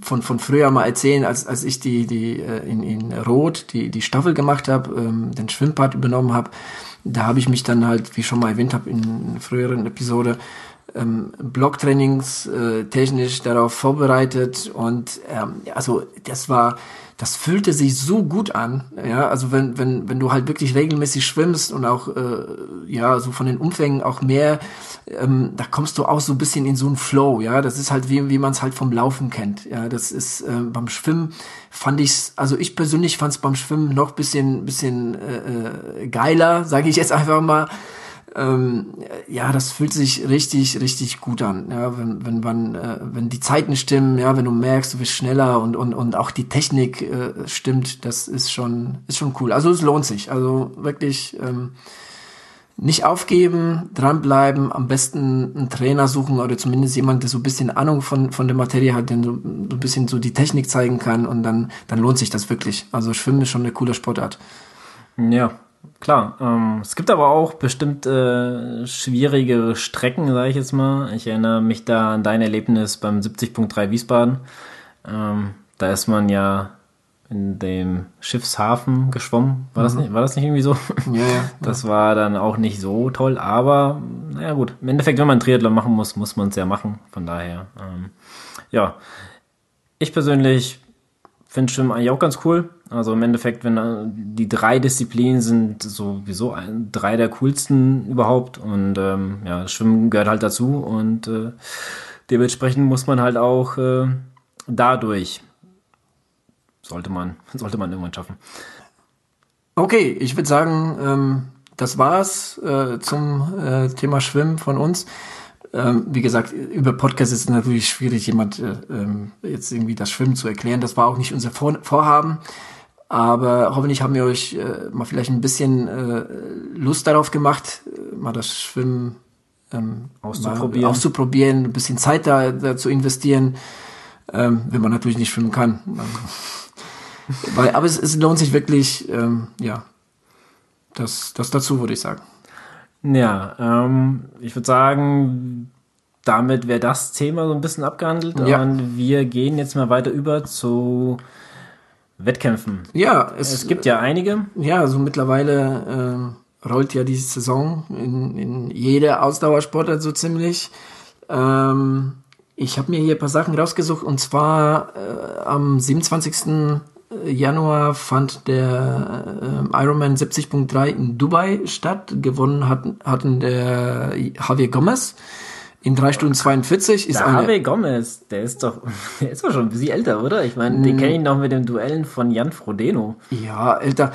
von, von früher mal erzählen, als, als ich die, die äh, in, in Rot die, die Staffel gemacht habe, ähm, den Schwimmpart übernommen habe, da habe ich mich dann halt, wie schon mal erwähnt habe in einer früheren Episode, ähm, Blocktrainings äh, technisch darauf vorbereitet und ähm, also das war das fühlte sich so gut an, ja, also wenn, wenn, wenn du halt wirklich regelmäßig schwimmst und auch, äh, ja, so von den Umfängen auch mehr, ähm, da kommst du auch so ein bisschen in so einen Flow, ja, das ist halt wie, wie man es halt vom Laufen kennt, ja, das ist äh, beim Schwimmen fand ich's, also ich persönlich fand es beim Schwimmen noch bisschen, bisschen äh, äh geiler, sage ich jetzt einfach mal, ähm, ja, das fühlt sich richtig, richtig gut an. Ja, wenn, wenn man, äh, wenn die Zeiten stimmen, ja, wenn du merkst, du bist schneller und, und, und auch die Technik äh, stimmt, das ist schon, ist schon cool. Also es lohnt sich. Also wirklich, ähm, nicht aufgeben, dranbleiben, am besten einen Trainer suchen oder zumindest jemand, der so ein bisschen Ahnung von, von der Materie hat, der so, so ein bisschen so die Technik zeigen kann und dann, dann lohnt sich das wirklich. Also Schwimmen ist schon eine coole Sportart. Ja, klar. Ähm, es gibt aber auch bestimmt äh, schwierige Strecken, sage ich jetzt mal. Ich erinnere mich da an dein Erlebnis beim 70.3 Wiesbaden. Ähm, da ist man ja in dem Schiffshafen geschwommen. War, mhm. das, nicht, war das nicht irgendwie so? Ja, ja. Das war dann auch nicht so toll, aber naja gut. Im Endeffekt, wenn man Triathlon machen muss, muss man es ja machen. Von daher, ähm, ja. Ich persönlich finde Schwimmen eigentlich auch ganz cool. Also im Endeffekt, wenn äh, die drei Disziplinen sind sowieso ein, drei der coolsten überhaupt. Und ähm, ja, Schwimmen gehört halt dazu und äh, dementsprechend muss man halt auch äh, dadurch sollte man, sollte man irgendwann schaffen. Okay, ich würde sagen, ähm, das war's äh, zum äh, Thema Schwimmen von uns. Ähm, wie gesagt, über Podcast ist es natürlich schwierig, jemand äh, ähm, jetzt irgendwie das Schwimmen zu erklären. Das war auch nicht unser Vor Vorhaben. Aber hoffentlich haben wir euch äh, mal vielleicht ein bisschen äh, Lust darauf gemacht, äh, mal das Schwimmen ähm, auszuprobieren. auszuprobieren, ein bisschen Zeit da, da zu investieren, ähm, wenn man natürlich nicht schwimmen kann. Weil, aber es, es lohnt sich wirklich, ähm, ja, das, das dazu, würde ich sagen. Ja, ähm, ich würde sagen, damit wäre das Thema so ein bisschen abgehandelt. Ja. Und wir gehen jetzt mal weiter über zu Wettkämpfen. Ja, es, es gibt ja einige. Ja, also mittlerweile äh, rollt ja die Saison in, in jeder Ausdauersportart so ziemlich. Ähm, ich habe mir hier ein paar Sachen rausgesucht und zwar äh, am 27. Januar fand der äh, Ironman 70.3 in Dubai statt. Gewonnen hat, hatten der Javier Gomez in 3 Stunden 42. Ist der Javier Gomez, der ist doch, der ist doch schon ein bisschen älter, oder? Ich meine, den kenne ich noch mit den Duellen von Jan Frodeno. Ja, älter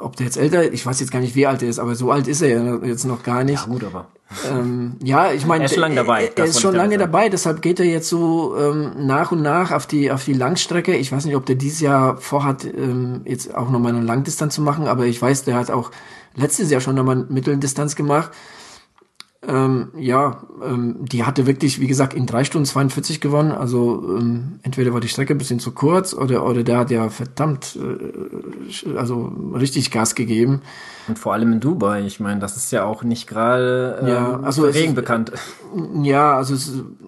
ob der jetzt älter, ich weiß jetzt gar nicht, wie alt er ist, aber so alt ist er ja jetzt noch gar nicht. Ja, gut, aber. Ähm, ja, ich meine, er ist schon lange dabei. Er, er ist schon lange dabei, deshalb geht er jetzt so ähm, nach und nach auf die auf die Langstrecke. Ich weiß nicht, ob der dieses Jahr vorhat, ähm, jetzt auch nochmal eine Langdistanz zu machen, aber ich weiß, der hat auch letztes Jahr schon nochmal Mitteldistanz gemacht. Ähm, ja, ähm, die hatte wirklich, wie gesagt, in drei Stunden 42 gewonnen. Also ähm, entweder war die Strecke ein bisschen zu kurz oder, oder der hat ja verdammt, äh, also richtig Gas gegeben. Und vor allem in Dubai, ich meine, das ist ja auch nicht gerade äh, ja, also Regen bekannt. Ja, also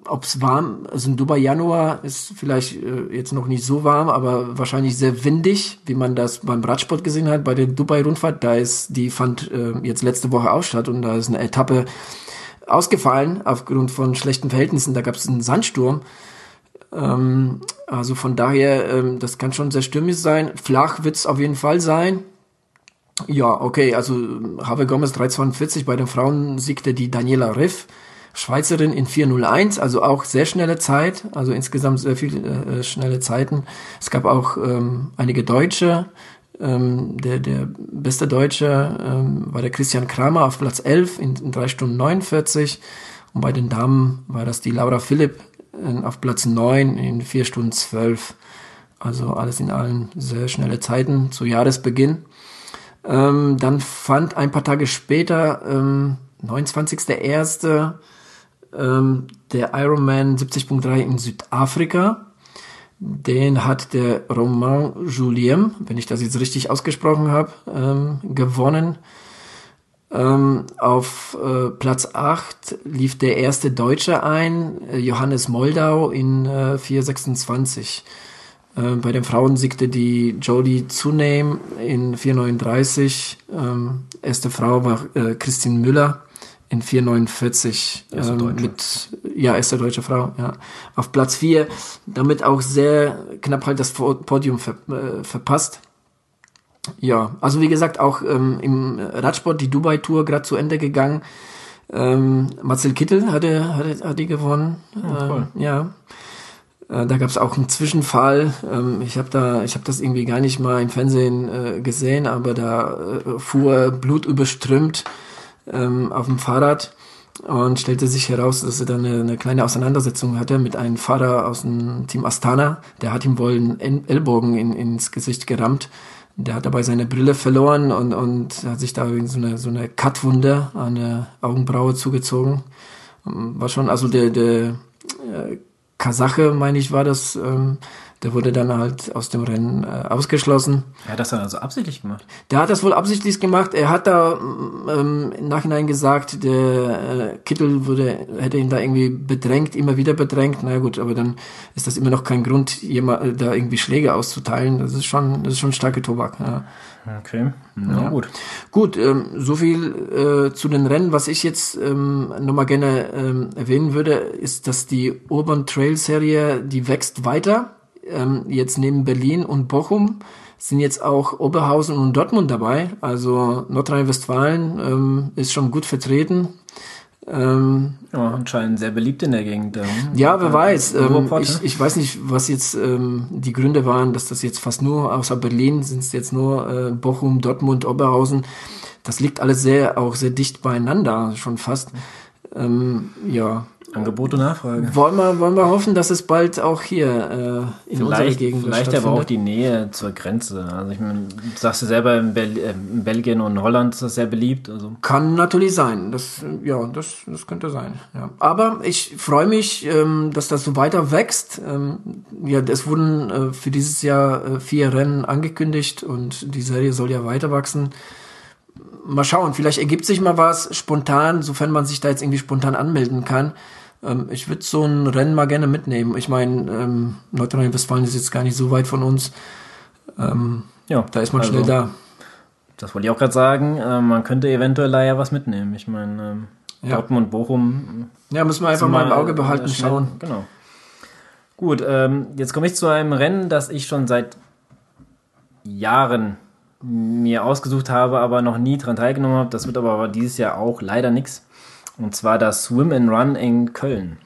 ob es warm, also in Dubai Januar ist vielleicht äh, jetzt noch nicht so warm, aber wahrscheinlich sehr windig, wie man das beim Radsport gesehen hat, bei der Dubai-Rundfahrt. Da ist, die fand äh, jetzt letzte Woche auch statt und da ist eine Etappe ausgefallen aufgrund von schlechten Verhältnissen. Da gab es einen Sandsturm. Ähm, also von daher, ähm, das kann schon sehr stürmisch sein. Flach wird es auf jeden Fall sein. Ja, okay, also Habe Gomez 342, bei den Frauen siegte die Daniela Riff, Schweizerin in 401, also auch sehr schnelle Zeit, also insgesamt sehr viele äh, schnelle Zeiten. Es gab auch ähm, einige Deutsche, ähm, der, der beste Deutsche ähm, war der Christian Kramer auf Platz 11 in, in 3 Stunden 49 und bei den Damen war das die Laura Philipp äh, auf Platz 9 in 4 Stunden 12. Also alles in allem sehr schnelle Zeiten zu Jahresbeginn. Ähm, dann fand ein paar Tage später, ähm, 29.01., ähm, der Ironman 70.3 in Südafrika. Den hat der Romain Julien, wenn ich das jetzt richtig ausgesprochen habe, ähm, gewonnen. Ähm, auf äh, Platz 8 lief der erste Deutsche ein, äh, Johannes Moldau in äh, 426. Äh, bei den Frauen siegte die Jodie Zuname in 439. Ähm, erste Frau war äh, Christine Müller in 449 ähm, mit ja erste deutsche Frau ja auf Platz 4 damit auch sehr knapp halt das Podium ver, äh, verpasst. Ja also wie gesagt auch ähm, im Radsport die Dubai Tour gerade zu Ende gegangen. Ähm, Marcel Kittel hatte hatte hat die gewonnen. Oh, äh, ja. Äh, da gab es auch einen Zwischenfall. Ähm, ich habe da, ich habe das irgendwie gar nicht mal im Fernsehen äh, gesehen, aber da äh, fuhr Blut überströmt ähm, auf dem Fahrrad und stellte sich heraus, dass er dann eine, eine, kleine Auseinandersetzung hatte mit einem Fahrer aus dem Team Astana. Der hat ihm wohl einen Ellbogen in, ins Gesicht gerammt. der hat dabei seine Brille verloren und, und hat sich da so eine, so eine Cutwunde an der Augenbraue zugezogen. War schon, also der, der äh, Kasache, meine ich, war das, ähm, der wurde dann halt aus dem Rennen äh, ausgeschlossen. Er hat das dann also absichtlich gemacht? Der hat das wohl absichtlich gemacht. Er hat da ähm, im Nachhinein gesagt, der äh, Kittel würde, hätte ihn da irgendwie bedrängt, immer wieder bedrängt. Na gut, aber dann ist das immer noch kein Grund, jemand, äh, da irgendwie Schläge auszuteilen. Das ist schon, das ist schon starke Tobak. Ja. Okay, na ja. gut. Gut, ähm, so viel äh, zu den Rennen. Was ich jetzt ähm, nochmal gerne ähm, erwähnen würde, ist, dass die Urban Trail Serie, die wächst weiter ähm, jetzt neben Berlin und Bochum sind jetzt auch Oberhausen und Dortmund dabei. Also Nordrhein-Westfalen ähm, ist schon gut vertreten. Ähm, ja, anscheinend sehr beliebt in der Gegend. Ähm, ja, wer weiß. Ähm, ich, ich weiß nicht, was jetzt ähm, die Gründe waren, dass das jetzt fast nur, außer Berlin sind es jetzt nur äh, Bochum, Dortmund, Oberhausen. Das liegt alles sehr, auch sehr dicht beieinander, schon fast. Ähm, ja, Angebot und Nachfrage. Wollen wir, wollen wir hoffen, dass es bald auch hier äh, in vielleicht, unserer Gegend Vielleicht aber auch die Nähe zur Grenze. Also ich meine, sagst du selber, in, Bel äh, in, Belgien und Holland ist das sehr beliebt. Also. Kann natürlich sein. Das, ja, das, das könnte sein. Ja. Aber ich freue mich, ähm, dass das so weiter wächst. Ähm, ja, es wurden äh, für dieses Jahr äh, vier Rennen angekündigt und die Serie soll ja weiter wachsen mal schauen, vielleicht ergibt sich mal was spontan, sofern man sich da jetzt irgendwie spontan anmelden kann. Ähm, ich würde so ein Rennen mal gerne mitnehmen. Ich meine, ähm, Nordrhein-Westfalen ist jetzt gar nicht so weit von uns. Ähm, ja, da ist man also, schnell da. Das wollte ich auch gerade sagen. Äh, man könnte eventuell da ja was mitnehmen. Ich meine, ähm, ja. Dortmund, Bochum. Ja, müssen wir einfach mal im Auge behalten, schnell, schauen. Genau. Gut, ähm, jetzt komme ich zu einem Rennen, das ich schon seit Jahren mir ausgesucht habe, aber noch nie daran teilgenommen habe. Das wird aber dieses Jahr auch leider nichts. Und zwar das Swim and Run in Köln.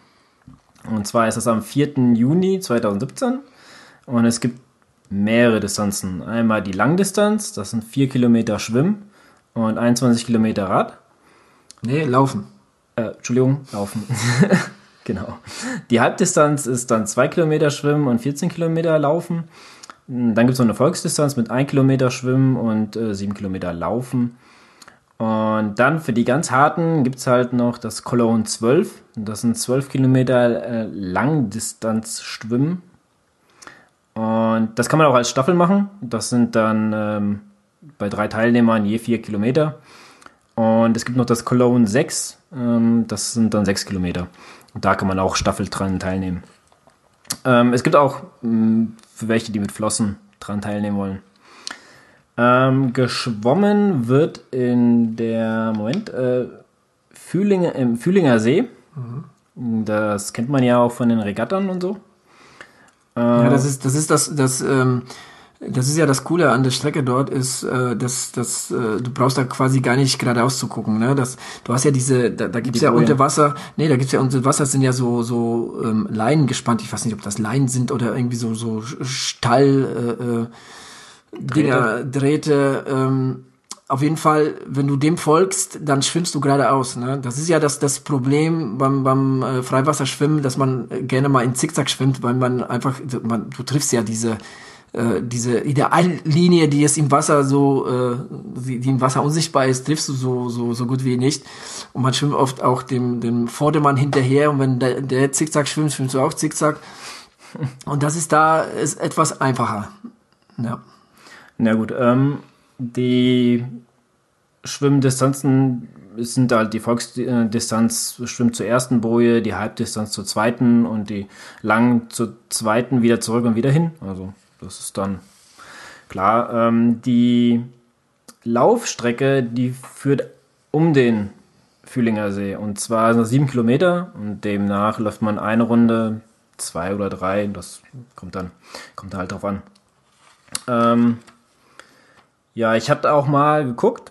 Und zwar ist das am 4. Juni 2017. Und es gibt mehrere Distanzen. Einmal die Langdistanz, das sind 4 Kilometer Schwimmen und 21 Kilometer Rad. Nee, Laufen. Äh, Entschuldigung, Laufen. genau. Die Halbdistanz ist dann 2 Kilometer Schwimmen und 14 Kilometer Laufen. Dann gibt es noch eine Volksdistanz mit 1 Kilometer Schwimmen und äh, 7 Kilometer Laufen. Und dann für die ganz harten gibt es halt noch das Cologne 12. Das sind 12 Kilometer äh, Langdistanz schwimmen. Und das kann man auch als Staffel machen. Das sind dann ähm, bei drei Teilnehmern je 4 Kilometer. Und es gibt noch das Cologne 6. Ähm, das sind dann 6 Kilometer. Und da kann man auch Staffel dran teilnehmen. Ähm, es gibt auch mh, hm, für welche, die mit Flossen dran teilnehmen wollen. Ähm, geschwommen wird in der, Moment, äh, Fühlinger, im Fühlinger See. Mhm. Das kennt man ja auch von den Regattern und so. Äh, ja, das ist das, ist das, das, ähm, das ist ja das Coole an der Strecke dort, ist, äh, dass, dass äh, du brauchst da quasi gar nicht geradeaus zu gucken. Ne? Das, du hast ja diese, da, da gibt's Die ja unter Wasser, nee, da gibt's ja unter Wasser sind ja so, so ähm, Leinen gespannt. Ich weiß nicht, ob das Leinen sind oder irgendwie so, so Stall. Äh, äh, Dinger, Drähte. Ähm, auf jeden Fall, wenn du dem folgst, dann schwimmst du geradeaus. Ne? Das ist ja das, das Problem beim, beim äh, Freiwasserschwimmen, dass man gerne mal in Zickzack schwimmt, weil man einfach, man, du triffst ja diese, äh, diese Ideallinie, die jetzt im Wasser so, äh, die, die im Wasser unsichtbar ist, triffst du so, so, so gut wie nicht. Und man schwimmt oft auch dem, dem Vordermann hinterher und wenn der, der Zickzack schwimmt, schwimmst du auch Zickzack. Und das ist da ist etwas einfacher. Ja. Na gut, ähm, die Schwimmdistanzen sind halt die Volksdistanz schwimmt zur ersten Boje, die Halbdistanz zur zweiten und die langen zur zweiten wieder zurück und wieder hin. Also das ist dann klar. Ähm, die Laufstrecke, die führt um den Fühlinger See und zwar sind das sieben Kilometer und demnach läuft man eine Runde, zwei oder drei. Das kommt dann kommt halt drauf an. Ähm, ja, ich habe auch mal geguckt,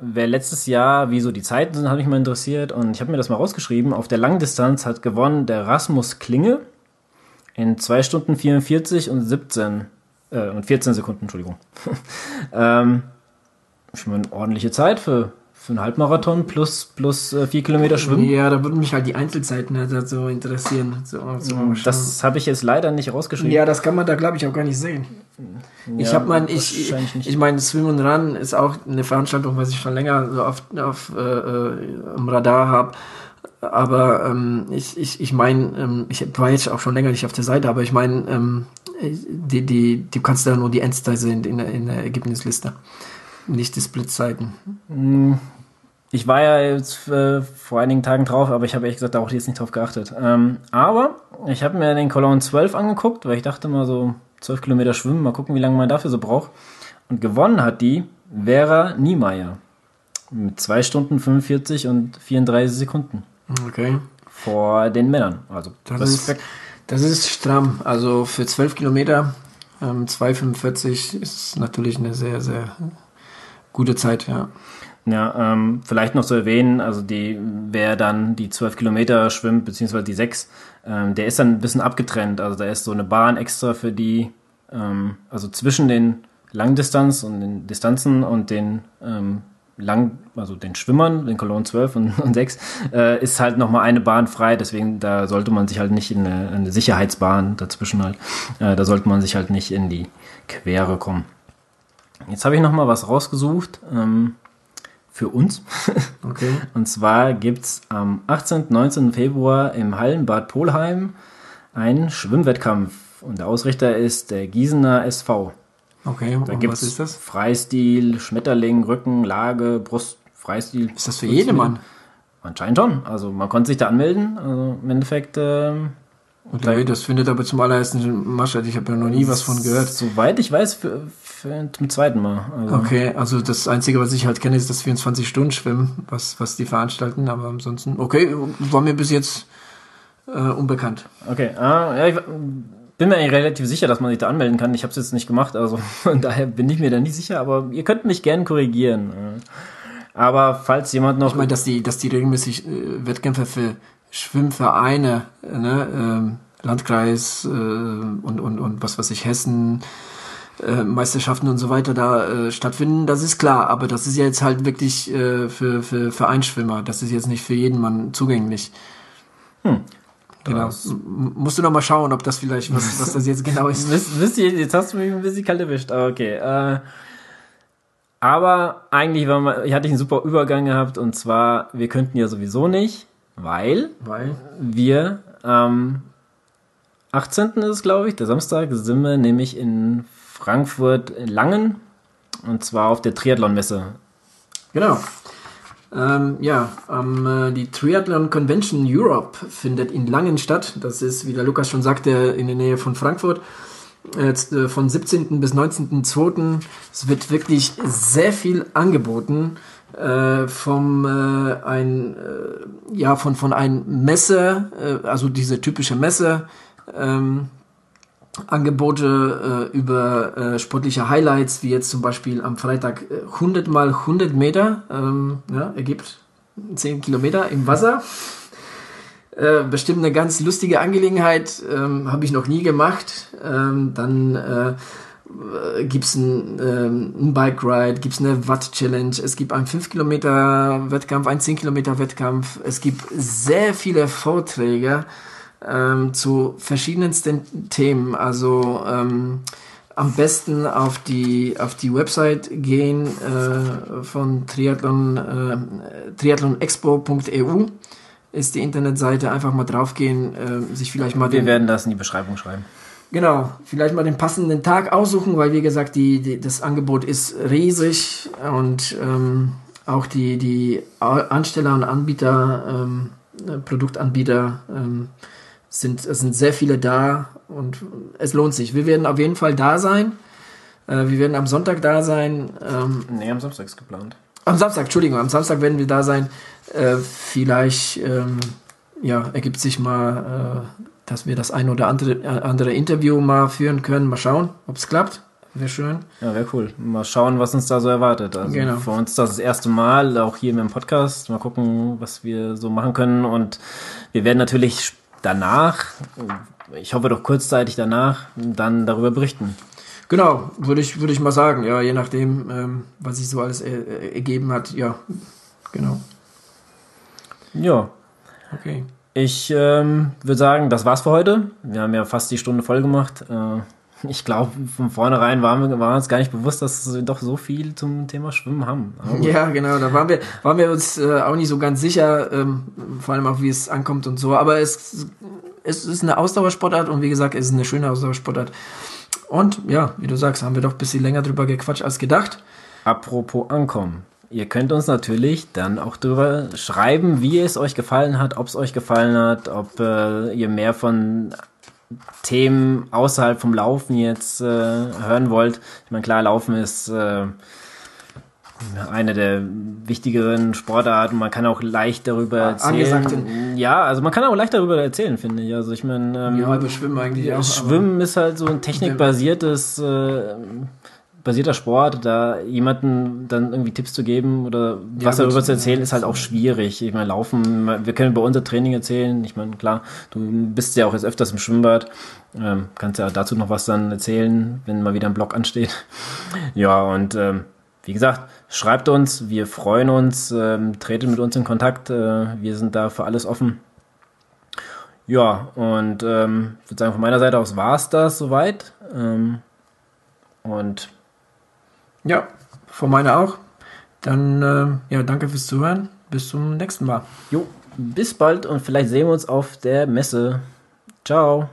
wer letztes Jahr, wie so die Zeiten sind, habe mich mal interessiert und ich habe mir das mal rausgeschrieben. Auf der Langdistanz hat gewonnen der Rasmus Klinge in 2 Stunden 44 und 17 äh, und 14 Sekunden, Entschuldigung. ähm, ich meine, ordentliche Zeit für, Für einen Halbmarathon plus, plus äh, vier Kilometer Schwimmen? Ja, da würden mich halt die Einzelzeiten halt so interessieren. So, so das habe ich jetzt leider nicht rausgeschrieben. Ja, das kann man da, glaube ich, auch gar nicht sehen. Ja, ich habe mein, ich, ich, ich meine, Swim und Run ist auch eine Veranstaltung, was ich schon länger so auf, auf äh, äh am Radar habe. Aber ähm, ich, ich, ich meine, ähm, ich war jetzt auch schon länger nicht auf der Seite, aber ich meine, ähm, die, die, du kannst da nur die Endzeit sehen in in der Ergebnisliste, nicht die Splitzeiten. Hm, ich war ja jetzt äh, vor einigen Tagen drauf, aber ich habe ehrlich gesagt auch jetzt nicht drauf geachtet. Ähm, aber ich habe mir den Cologne 12 angeguckt, weil ich dachte mal so 12 Kilometer schwimmen, mal gucken, wie lange man dafür so braucht. Und gewonnen hat die Vera Niemeyer mit 2 Stunden 45 und 34 Sekunden. Okay. Vor den Männern. Also das Respekt. Ist, das ist stramm. Also für 12 Kilometer ähm, 2,45 ist natürlich eine sehr, sehr gute Zeit, ja. Ja, ähm, vielleicht noch zu erwähnen, also die, wer dann die 12 Kilometer schwimmt, beziehungsweise die 6, ähm, der ist dann ein bisschen abgetrennt. Also da ist so eine Bahn extra für die, ähm, also zwischen den Langdistanz und den Distanzen und den ähm, lang, also den Schwimmern, den Cologne 12 und, und 6, äh, ist halt nochmal eine Bahn frei, deswegen da sollte man sich halt nicht in eine, eine Sicherheitsbahn dazwischen halt, äh, da sollte man sich halt nicht in die Quere kommen. Jetzt habe ich nochmal was rausgesucht ähm, für uns. Okay. und zwar gibt es am 18. 19. Februar im Hallenbad Polheim einen Schwimmwettkampf und der Ausrichter ist der Gießener SV. Okay, da gibt das? Freistil, Schmetterling, Rücken, Lage, Brust, Freistil. Ist das für jedermann? Anscheinend schon. Also man konnte sich da anmelden. Also im Endeffekt. Ähm, okay, das findet aber zum allerersten Maschert. Ich habe ja noch nie was von gehört. Soweit ich weiß, für, zum zweiten Mal. Also. Okay, also das Einzige, was ich halt kenne, ist das 24-Stunden-Schwimmen, was, was die veranstalten. Aber ansonsten, okay, war mir bis jetzt äh, unbekannt. Okay, ah, ja, ich, bin mir eigentlich relativ sicher, dass man sich da anmelden kann. Ich habe es jetzt nicht gemacht, also von daher bin ich mir da nicht sicher, aber ihr könnt mich gerne korrigieren. Aber falls jemand noch. Ich meine, dass die, dass die regelmäßig äh, Wettkämpfe für Schwimmvereine, ne, ähm, Landkreis äh, und, und, und was weiß ich, Hessen, äh, Meisterschaften und so weiter da äh, stattfinden, das ist klar, aber das ist ja jetzt halt wirklich äh, für, für Vereinsschwimmer, das ist jetzt nicht für jeden Mann zugänglich. Hm. Genau. Musst du noch mal schauen, ob das vielleicht, was, was das jetzt genau ist. Wisst, ihr, jetzt hast du mich ein bisschen kalt erwischt. Okay. Äh, aber eigentlich war mal, ich hatte einen super Übergang gehabt und zwar, wir könnten ja sowieso nicht, weil, weil? wir am 18. ist es, glaube ich, der Samstag, sind wir nämlich in Frankfurt in Langen und zwar auf der Triathlon-Messe. Genau. Ähm, ja, ähm, äh, die Triathlon Convention Europe findet in Langen statt. Das ist, wie der Lukas schon sagte, in der Nähe von Frankfurt. Jetzt, äh, von 17. bis 19.2. Es wird wirklich sehr viel angeboten. Äh, vom äh, ein äh, ja von von ein Messe äh, also diese typische Messe ähm, Angebote äh, über äh, sportliche Highlights, wie jetzt zum Beispiel am Freitag 100 äh, mal 100 Meter, ähm, ja, ergibt 10 Kilometer im Wasser. Äh, bestimmt eine ganz lustige Angelegenheit, ähm, habe ich noch nie gemacht. Ähm, dann äh, gibt es ein, ähm, ein Bike Ride, gibt es eine Watt Challenge, es gibt einen 5 Kilometer Wettkampf, einen 10 Kilometer Wettkampf, es gibt sehr viele Vorträge ähm, zu verschiedensten Themen. Also ähm, am besten auf die auf die Website gehen äh, von Triathlon äh, triathlonexpo.eu ist die Internetseite einfach mal draufgehen, äh, sich vielleicht mal wir den, werden das in die Beschreibung schreiben. Genau, vielleicht mal den passenden Tag aussuchen, weil wie gesagt, die, die das Angebot ist riesig und ähm, auch die die Ansteller und Anbieter ähm, Produktanbieter ähm, sind, es sind sehr viele da und es lohnt sich. Wir werden auf jeden Fall da sein. Äh, wir werden am Sonntag da sein. Ähm, nee, am Samstag ist geplant. Am Samstag, Entschuldigung, am Samstag werden wir da sein. Äh, vielleicht ähm, ja, ergibt sich mal, äh, dass wir das ein oder andere, äh, andere Interview mal führen können. Mal schauen, ob es klappt. Wäre schön. Ja, wäre cool. Mal schauen, was uns da so erwartet. Also genau. für uns das, das erste Mal, auch hier dem Podcast. Mal gucken, was wir so machen können. Und wir werden natürlich danach, ich hoffe doch kurzzeitig danach, dann darüber berichten. Genau, würde ich, würde ich mal sagen, ja, je nachdem, ähm, was sich so alles er, ergeben hat, ja, Genau. Ja. Okay. Ich ähm, würde sagen, das war's für heute. Wir haben ja fast die Stunde voll gemacht. Äh, ich glaube, von vornherein waren wir, waren uns gar nicht bewusst, dass wir doch so viel zum Thema Schwimmen haben. Ja, genau, da waren wir, waren wir uns äh, auch nicht so ganz sicher, ähm, vor allem auch wie es ankommt und so. Aber es, es ist eine Ausdauersportart und wie gesagt, es ist eine schöne Ausdauersportart. Und ja, wie du sagst, haben wir doch ein bisschen länger drüber gequatscht als gedacht. Apropos Ankommen. Ihr könnt uns natürlich dann auch darüber schreiben, wie es euch gefallen hat, ob es euch gefallen hat, ob äh, ihr mehr von Themen außerhalb vom Laufen jetzt äh, hören wollt. Ich meine, klar, Laufen ist äh, eine der wichtigeren Sportarten. Man kann auch leicht darüber erzählen. Ja, also man kann auch leicht darüber erzählen, finde ich. Also ich meine, ähm, ja, über Schwimmen eigentlich auch. Schwimmen ist halt so ein technikbasiertes äh, basierter Sport, da jemanden dann irgendwie Tipps zu geben oder ja, was darüber zu erzählen, ist halt auch schwierig. Ich meine, Laufen, wir können über unser Training erzählen. Ich meine, klar, du bist ja auch jetzt öfters im Schwimmbad. Ähm, kannst ja dazu noch was dann erzählen, wenn mal wieder ein Blog ansteht. Ja, und ähm, wie gesagt, schreibt uns, wir freuen uns, ähm, tretet mit uns in Kontakt, äh, wir sind da für alles offen. Ja, und ähm, würde sagen, von meiner Seite aus war es das soweit. Ähm, und ja, von meiner auch. Dann, äh, ja, danke fürs Zuhören. Bis zum nächsten Mal. Jo, bis bald und vielleicht sehen wir uns auf der Messe. Ciao.